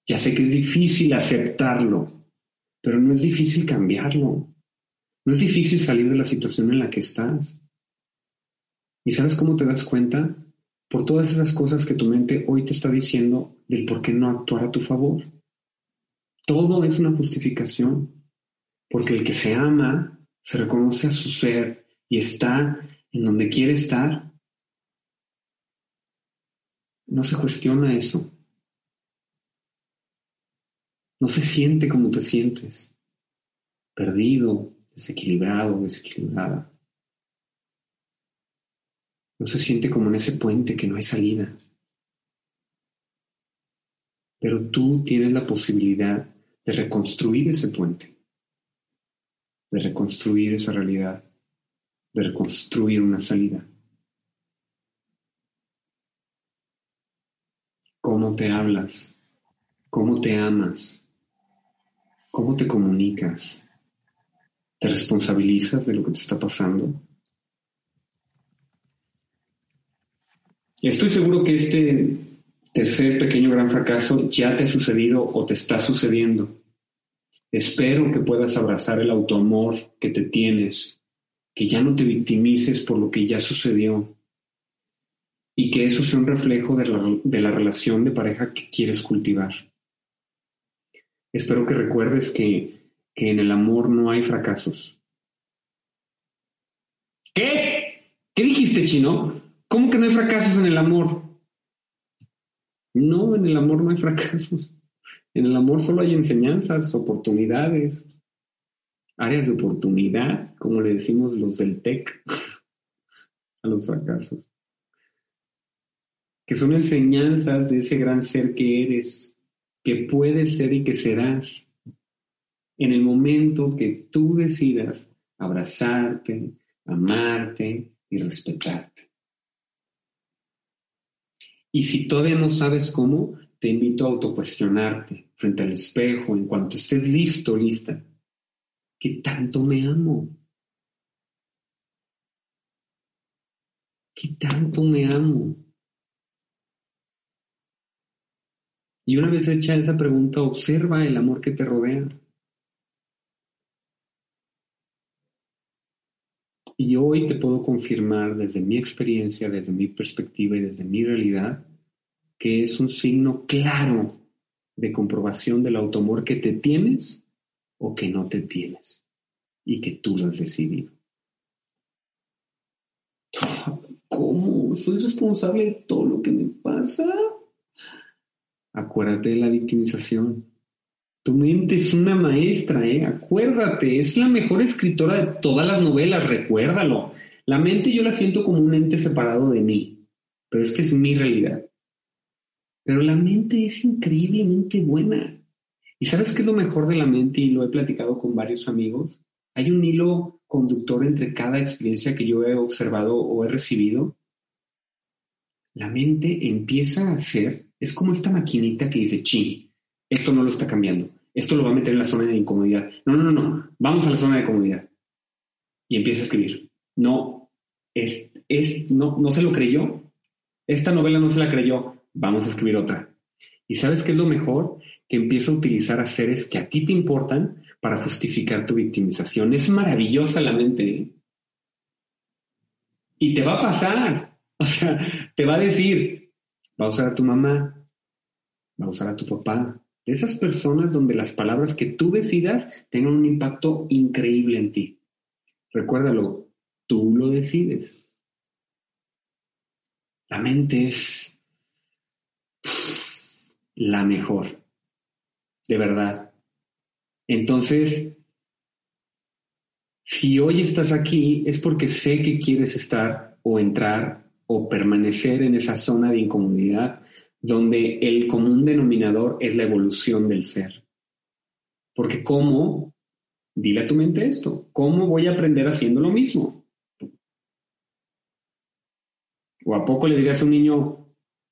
ya sé que es difícil aceptarlo, pero no es difícil cambiarlo. No es difícil salir de la situación en la que estás. ¿Y sabes cómo te das cuenta? Por todas esas cosas que tu mente hoy te está diciendo del por qué no actuar a tu favor. Todo es una justificación, porque el que se ama se reconoce a su ser y está en donde quiere estar. No se cuestiona eso. No se siente como te sientes, perdido, desequilibrado, desequilibrada. No se siente como en ese puente que no hay salida. Pero tú tienes la posibilidad de reconstruir ese puente, de reconstruir esa realidad, de reconstruir una salida. ¿Cómo te hablas? ¿Cómo te amas? ¿Cómo te comunicas? ¿Te responsabilizas de lo que te está pasando? Estoy seguro que este tercer pequeño gran fracaso ya te ha sucedido o te está sucediendo. Espero que puedas abrazar el autoamor que te tienes, que ya no te victimices por lo que ya sucedió y que eso sea un reflejo de la, relación de pareja que quieres cultivar. Espero que recuerdes que, que en el amor no hay fracasos. ¿Qué? ¿Qué dijiste, chino? ¿Cómo que no hay fracasos en el amor? No, en el amor no hay fracasos. En el amor solo hay enseñanzas, oportunidades, áreas de oportunidad, como le decimos los del TEC a los fracasos. Que son enseñanzas de ese gran ser que eres, que puedes ser y que serás. En el momento que tú decidas abrazarte, amarte y respetarte. Y si todavía no sabes cómo, te invito a autocuestionarte frente al espejo en cuanto estés listo, lista. ¿Qué tanto me amo? ¿Qué tanto me amo? Y una vez hecha esa pregunta, observa el amor que te rodea. Y hoy te puedo confirmar desde mi experiencia, desde mi perspectiva y desde mi realidad, que es un signo claro de comprobación del automor que te tienes o que no te tienes y que tú lo has decidido. ¿Cómo? ¿Soy responsable de todo lo que me pasa? Acuérdate de la victimización. Tu mente es una maestra, ¿eh? Acuérdate, es la mejor escritora de todas las novelas, recuérdalo. La mente yo la siento como un ente separado de mí, pero es que es mi realidad. Pero la mente es increíblemente buena. ¿Y sabes qué es lo mejor de la mente? Y lo he platicado con varios amigos. Hay un hilo conductor entre cada experiencia que yo he observado o he recibido. La mente empieza a ser, es como esta maquinita que dice, chi, esto no lo está cambiando, esto lo va a meter en la zona de incomodidad. No, no, no, no, vamos a la zona de comodidad. Y empieza a escribir. No, es, es, no, no se lo creyó. Esta novela no se la creyó. Vamos a escribir otra. ¿Y sabes qué es lo mejor? Que empieza a utilizar a seres que a ti te importan para justificar tu victimización. Es maravillosa la mente. ¿eh? Y te va a pasar. O sea, te va a decir, va a usar a tu mamá, va a usar a tu papá, de esas personas donde las palabras que tú decidas tengan un impacto increíble en ti. Recuérdalo, tú lo decides. La mente es la mejor, de verdad. Entonces, si hoy estás aquí es porque sé que quieres estar o entrar o permanecer en esa zona de incomodidad donde el común denominador es la evolución del ser. Porque ¿cómo? Dile a tu mente esto. ¿Cómo voy a aprender haciendo lo mismo? ¿O a poco le dirías a un niño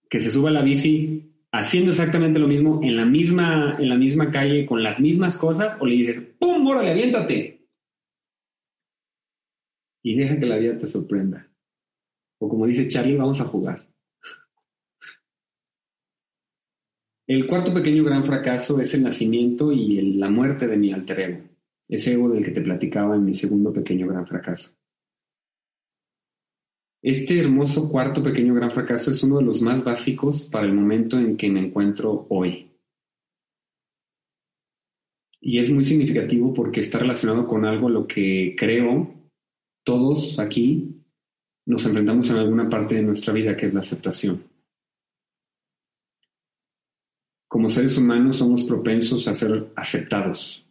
que se suba a la bici haciendo exactamente lo mismo en la misma, en la misma calle con las mismas cosas? ¿O le dices, ¡pum! ¡Órale, aviéntate! Y deja que la vida te sorprenda. O como dice Charlie, vamos a jugar. El cuarto pequeño gran fracaso es el nacimiento y la muerte de mi alter ego, ese ego del que te platicaba en mi segundo pequeño gran fracaso. Este hermoso cuarto pequeño gran fracaso es uno de los más básicos para el momento en que me encuentro hoy. Y es muy significativo porque está relacionado con algo a lo que creo todos aquí nos enfrentamos en alguna parte de nuestra vida, que es la aceptación. Como seres humanos somos propensos a ser aceptados,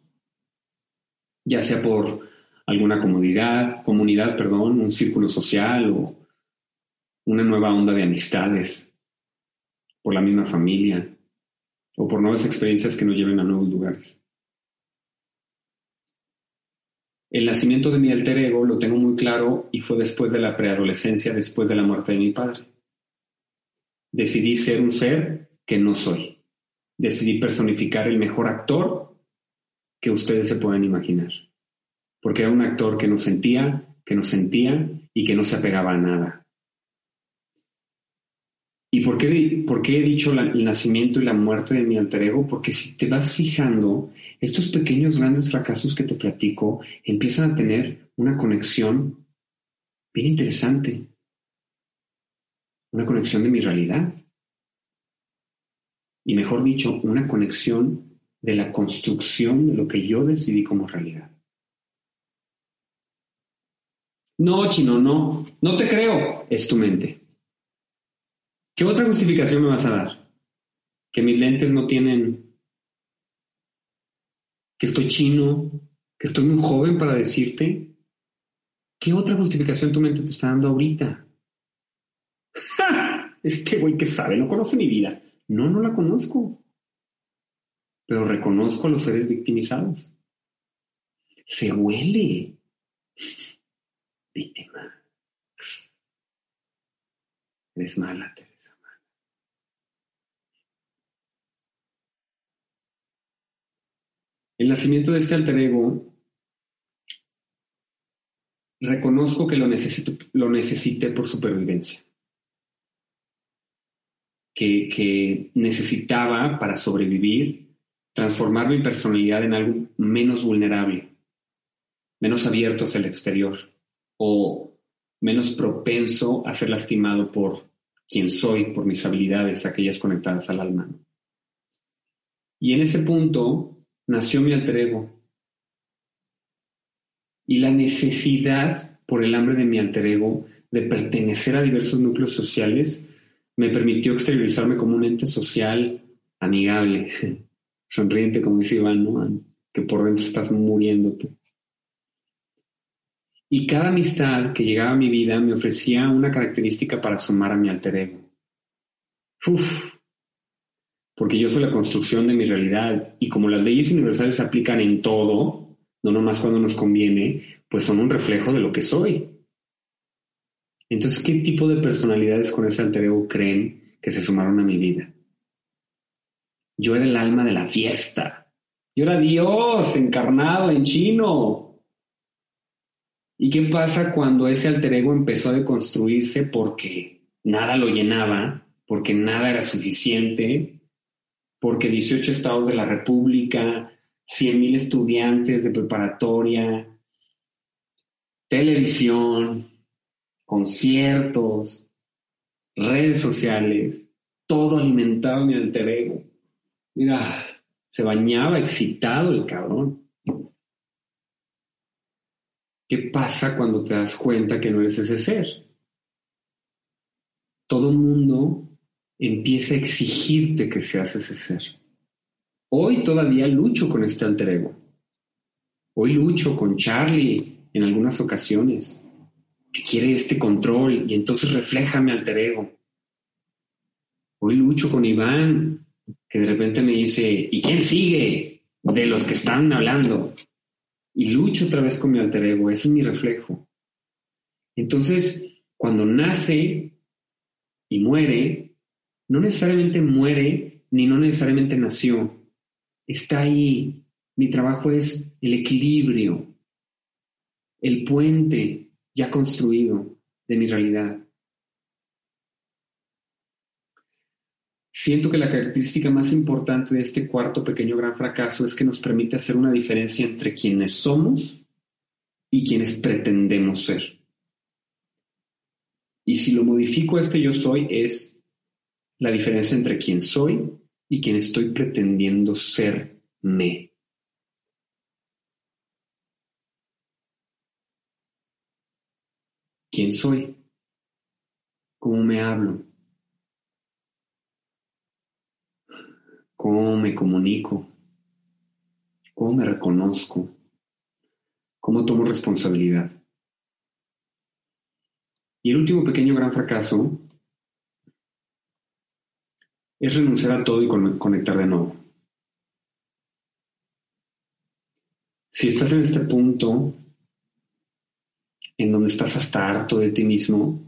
ya sea por alguna comodidad, comunidad, perdón, un círculo social o una nueva onda de amistades, por la misma familia o por nuevas experiencias que nos lleven a nuevos lugares. El nacimiento de mi alter ego lo tengo muy claro y fue después de la preadolescencia, después de la muerte de mi padre. Decidí ser un ser que no soy decidí personificar el mejor actor que ustedes se puedan imaginar. Porque era un actor que no sentía, que no sentía y que no se apegaba a nada. ¿Y por qué, por qué he dicho el nacimiento y la muerte de mi alter ego? Porque si te vas fijando, estos pequeños grandes fracasos que te platico empiezan a tener una conexión bien interesante. Una conexión de mi realidad y mejor dicho, una conexión de la construcción de lo que yo decidí como realidad. No, chino, no, no te creo, es tu mente. ¿Qué otra justificación me vas a dar? Que mis lentes no tienen, que estoy chino, que estoy muy joven para decirte. ¿Qué otra justificación tu mente te está dando ahorita? Este güey que sabe, no conoce mi vida. No, no la conozco. Pero reconozco a los seres victimizados. Se huele. Víctima. Eres mala, Teresa. El nacimiento de este alter ego, reconozco que lo, necesito, lo necesité por supervivencia que, necesitaba para sobrevivir, transformar mi personalidad en algo menos vulnerable, menos abierto hacia el exterior o menos propenso a ser lastimado por quien soy, por mis habilidades, aquellas conectadas al alma. Y en ese punto nació mi alter ego. Y la necesidad por el hambre de mi alter ego de pertenecer a diversos núcleos sociales me permitió exteriorizarme como un ente social amigable, sonriente, como dice Iván, ¿no? que por dentro estás muriéndote. Y cada amistad que llegaba a mi vida me ofrecía una característica para sumar a mi alter ego. Uf, porque yo soy la construcción de mi realidad y como las leyes universales se aplican en todo, no nomás cuando nos conviene, pues son un reflejo de lo que soy. Entonces, ¿qué tipo de personalidades con ese alter ego creen que se sumaron a mi vida? Yo era el alma de la fiesta. Yo era Dios encarnado en chino. ¿Y qué pasa cuando ese alter ego empezó a deconstruirse porque nada lo llenaba, porque nada era suficiente, porque 18 estados de la República, 100.000 estudiantes de preparatoria, televisión, conciertos, redes sociales, todo alimentaba mi alter ego. Mira, se bañaba excitado el cabrón. ¿Qué pasa cuando te das cuenta que no eres ese ser? Todo el mundo empieza a exigirte que seas ese ser. Hoy todavía lucho con este alter ego. Hoy lucho con Charlie en algunas ocasiones, que quiere este control y entonces refleja mi alter ego. Hoy lucho con Iván, que de repente me dice, ¿y quién sigue de los que están hablando? Y lucho otra vez con mi alter ego, ese es mi reflejo. Entonces, cuando nace y muere, no necesariamente muere ni no necesariamente nació, está ahí. Mi trabajo es el equilibrio, el puente ya construido de mi realidad. Siento que la característica más importante de este cuarto pequeño gran fracaso es que nos permite hacer una diferencia entre quienes somos y quienes pretendemos ser. Y si lo modifico este yo soy es la diferencia entre quien soy y quien estoy pretendiendo serme. ¿Quién soy? ¿Cómo me hablo? cómo me comunico, cómo me reconozco, cómo tomo responsabilidad. Y el último pequeño gran fracaso es renunciar a todo y conectar de nuevo. Si estás en este punto en donde estás hasta harto de ti mismo,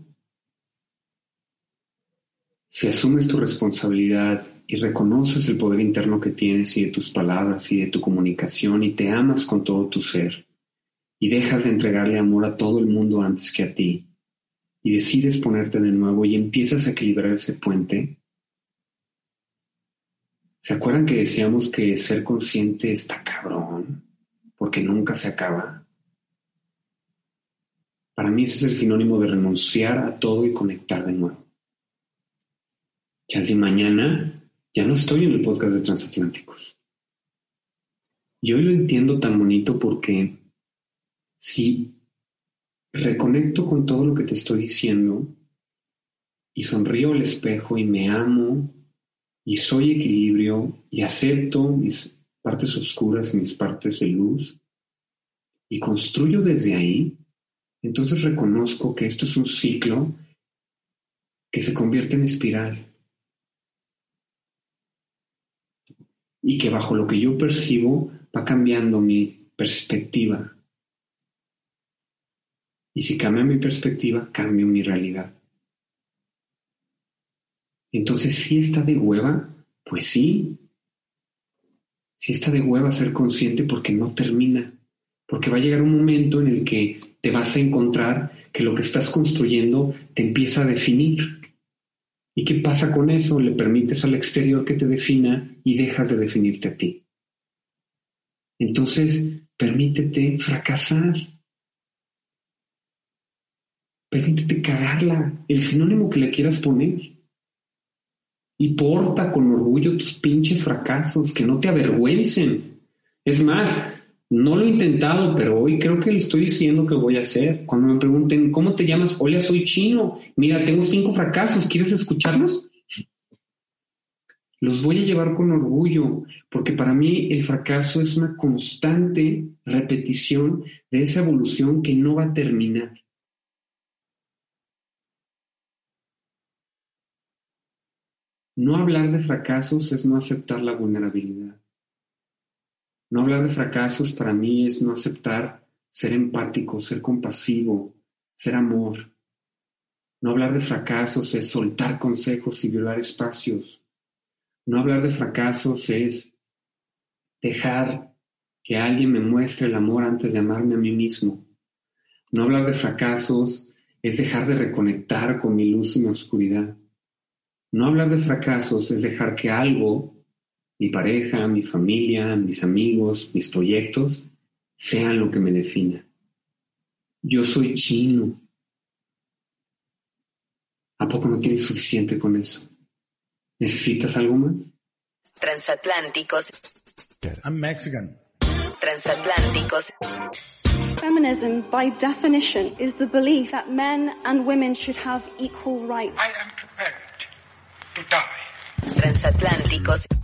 si asumes tu responsabilidad y reconoces el poder interno que tienes y de tus palabras y de tu comunicación y te amas con todo tu ser y dejas de entregarle amor a todo el mundo antes que a ti y decides ponerte de nuevo y empiezas a equilibrar ese puente, ¿se acuerdan que decíamos que ser consciente está cabrón? Porque nunca se acaba. Para mí eso es el sinónimo de renunciar a todo y conectar de nuevo. Ya si mañana ya no estoy en el podcast de Transatlánticos. Y hoy lo entiendo tan bonito porque si reconecto con todo lo que te estoy diciendo y sonrío al espejo y me amo y soy equilibrio y acepto mis partes oscuras mis partes de luz y construyo desde ahí, entonces reconozco que esto es un ciclo que se convierte en espiral y que bajo lo que yo percibo va cambiando mi perspectiva. Y si cambia mi perspectiva, cambio mi realidad. Entonces, si está de hueva, pues sí. Si está de hueva ser consciente porque no termina. Porque va a llegar un momento en el que te vas a encontrar que lo que estás construyendo te empieza a definir. ¿Y qué pasa con eso? Le permites al exterior que te defina y dejas de definirte a ti. Entonces, permítete fracasar. Permítete cagarla, el sinónimo que le quieras poner. Y porta con orgullo tus pinches fracasos, que no te avergüencen. Es más, no lo he intentado, pero hoy creo que le estoy diciendo que voy a hacer. Cuando me pregunten, ¿cómo te llamas? Hola, soy chino. Mira, tengo cinco fracasos. ¿Quieres escucharlos? los voy a llevar con orgullo, porque para mí el fracaso es una constante repetición de esa evolución que no va a terminar. No hablar de fracasos es no aceptar la vulnerabilidad. No hablar de fracasos para mí es no aceptar ser empático, ser compasivo, ser amor. No hablar de fracasos es soltar consejos y violar espacios. No hablar de fracasos es dejar que alguien me muestre el amor antes de amarme a mí mismo. No hablar de fracasos es dejar de reconectar con mi luz y mi oscuridad. No hablar de fracasos es dejar que algo, mi pareja, mi familia, mis amigos, mis proyectos, sean lo que me defina. Yo soy chino. ¿A poco no tienes suficiente con eso? ¿Necesitas algo más? Transatlánticos. I'm Mexican. Transatlánticos. Feminism, by definition, is the belief that men and women should have equal rights. I am prepared to die. Transatlánticos.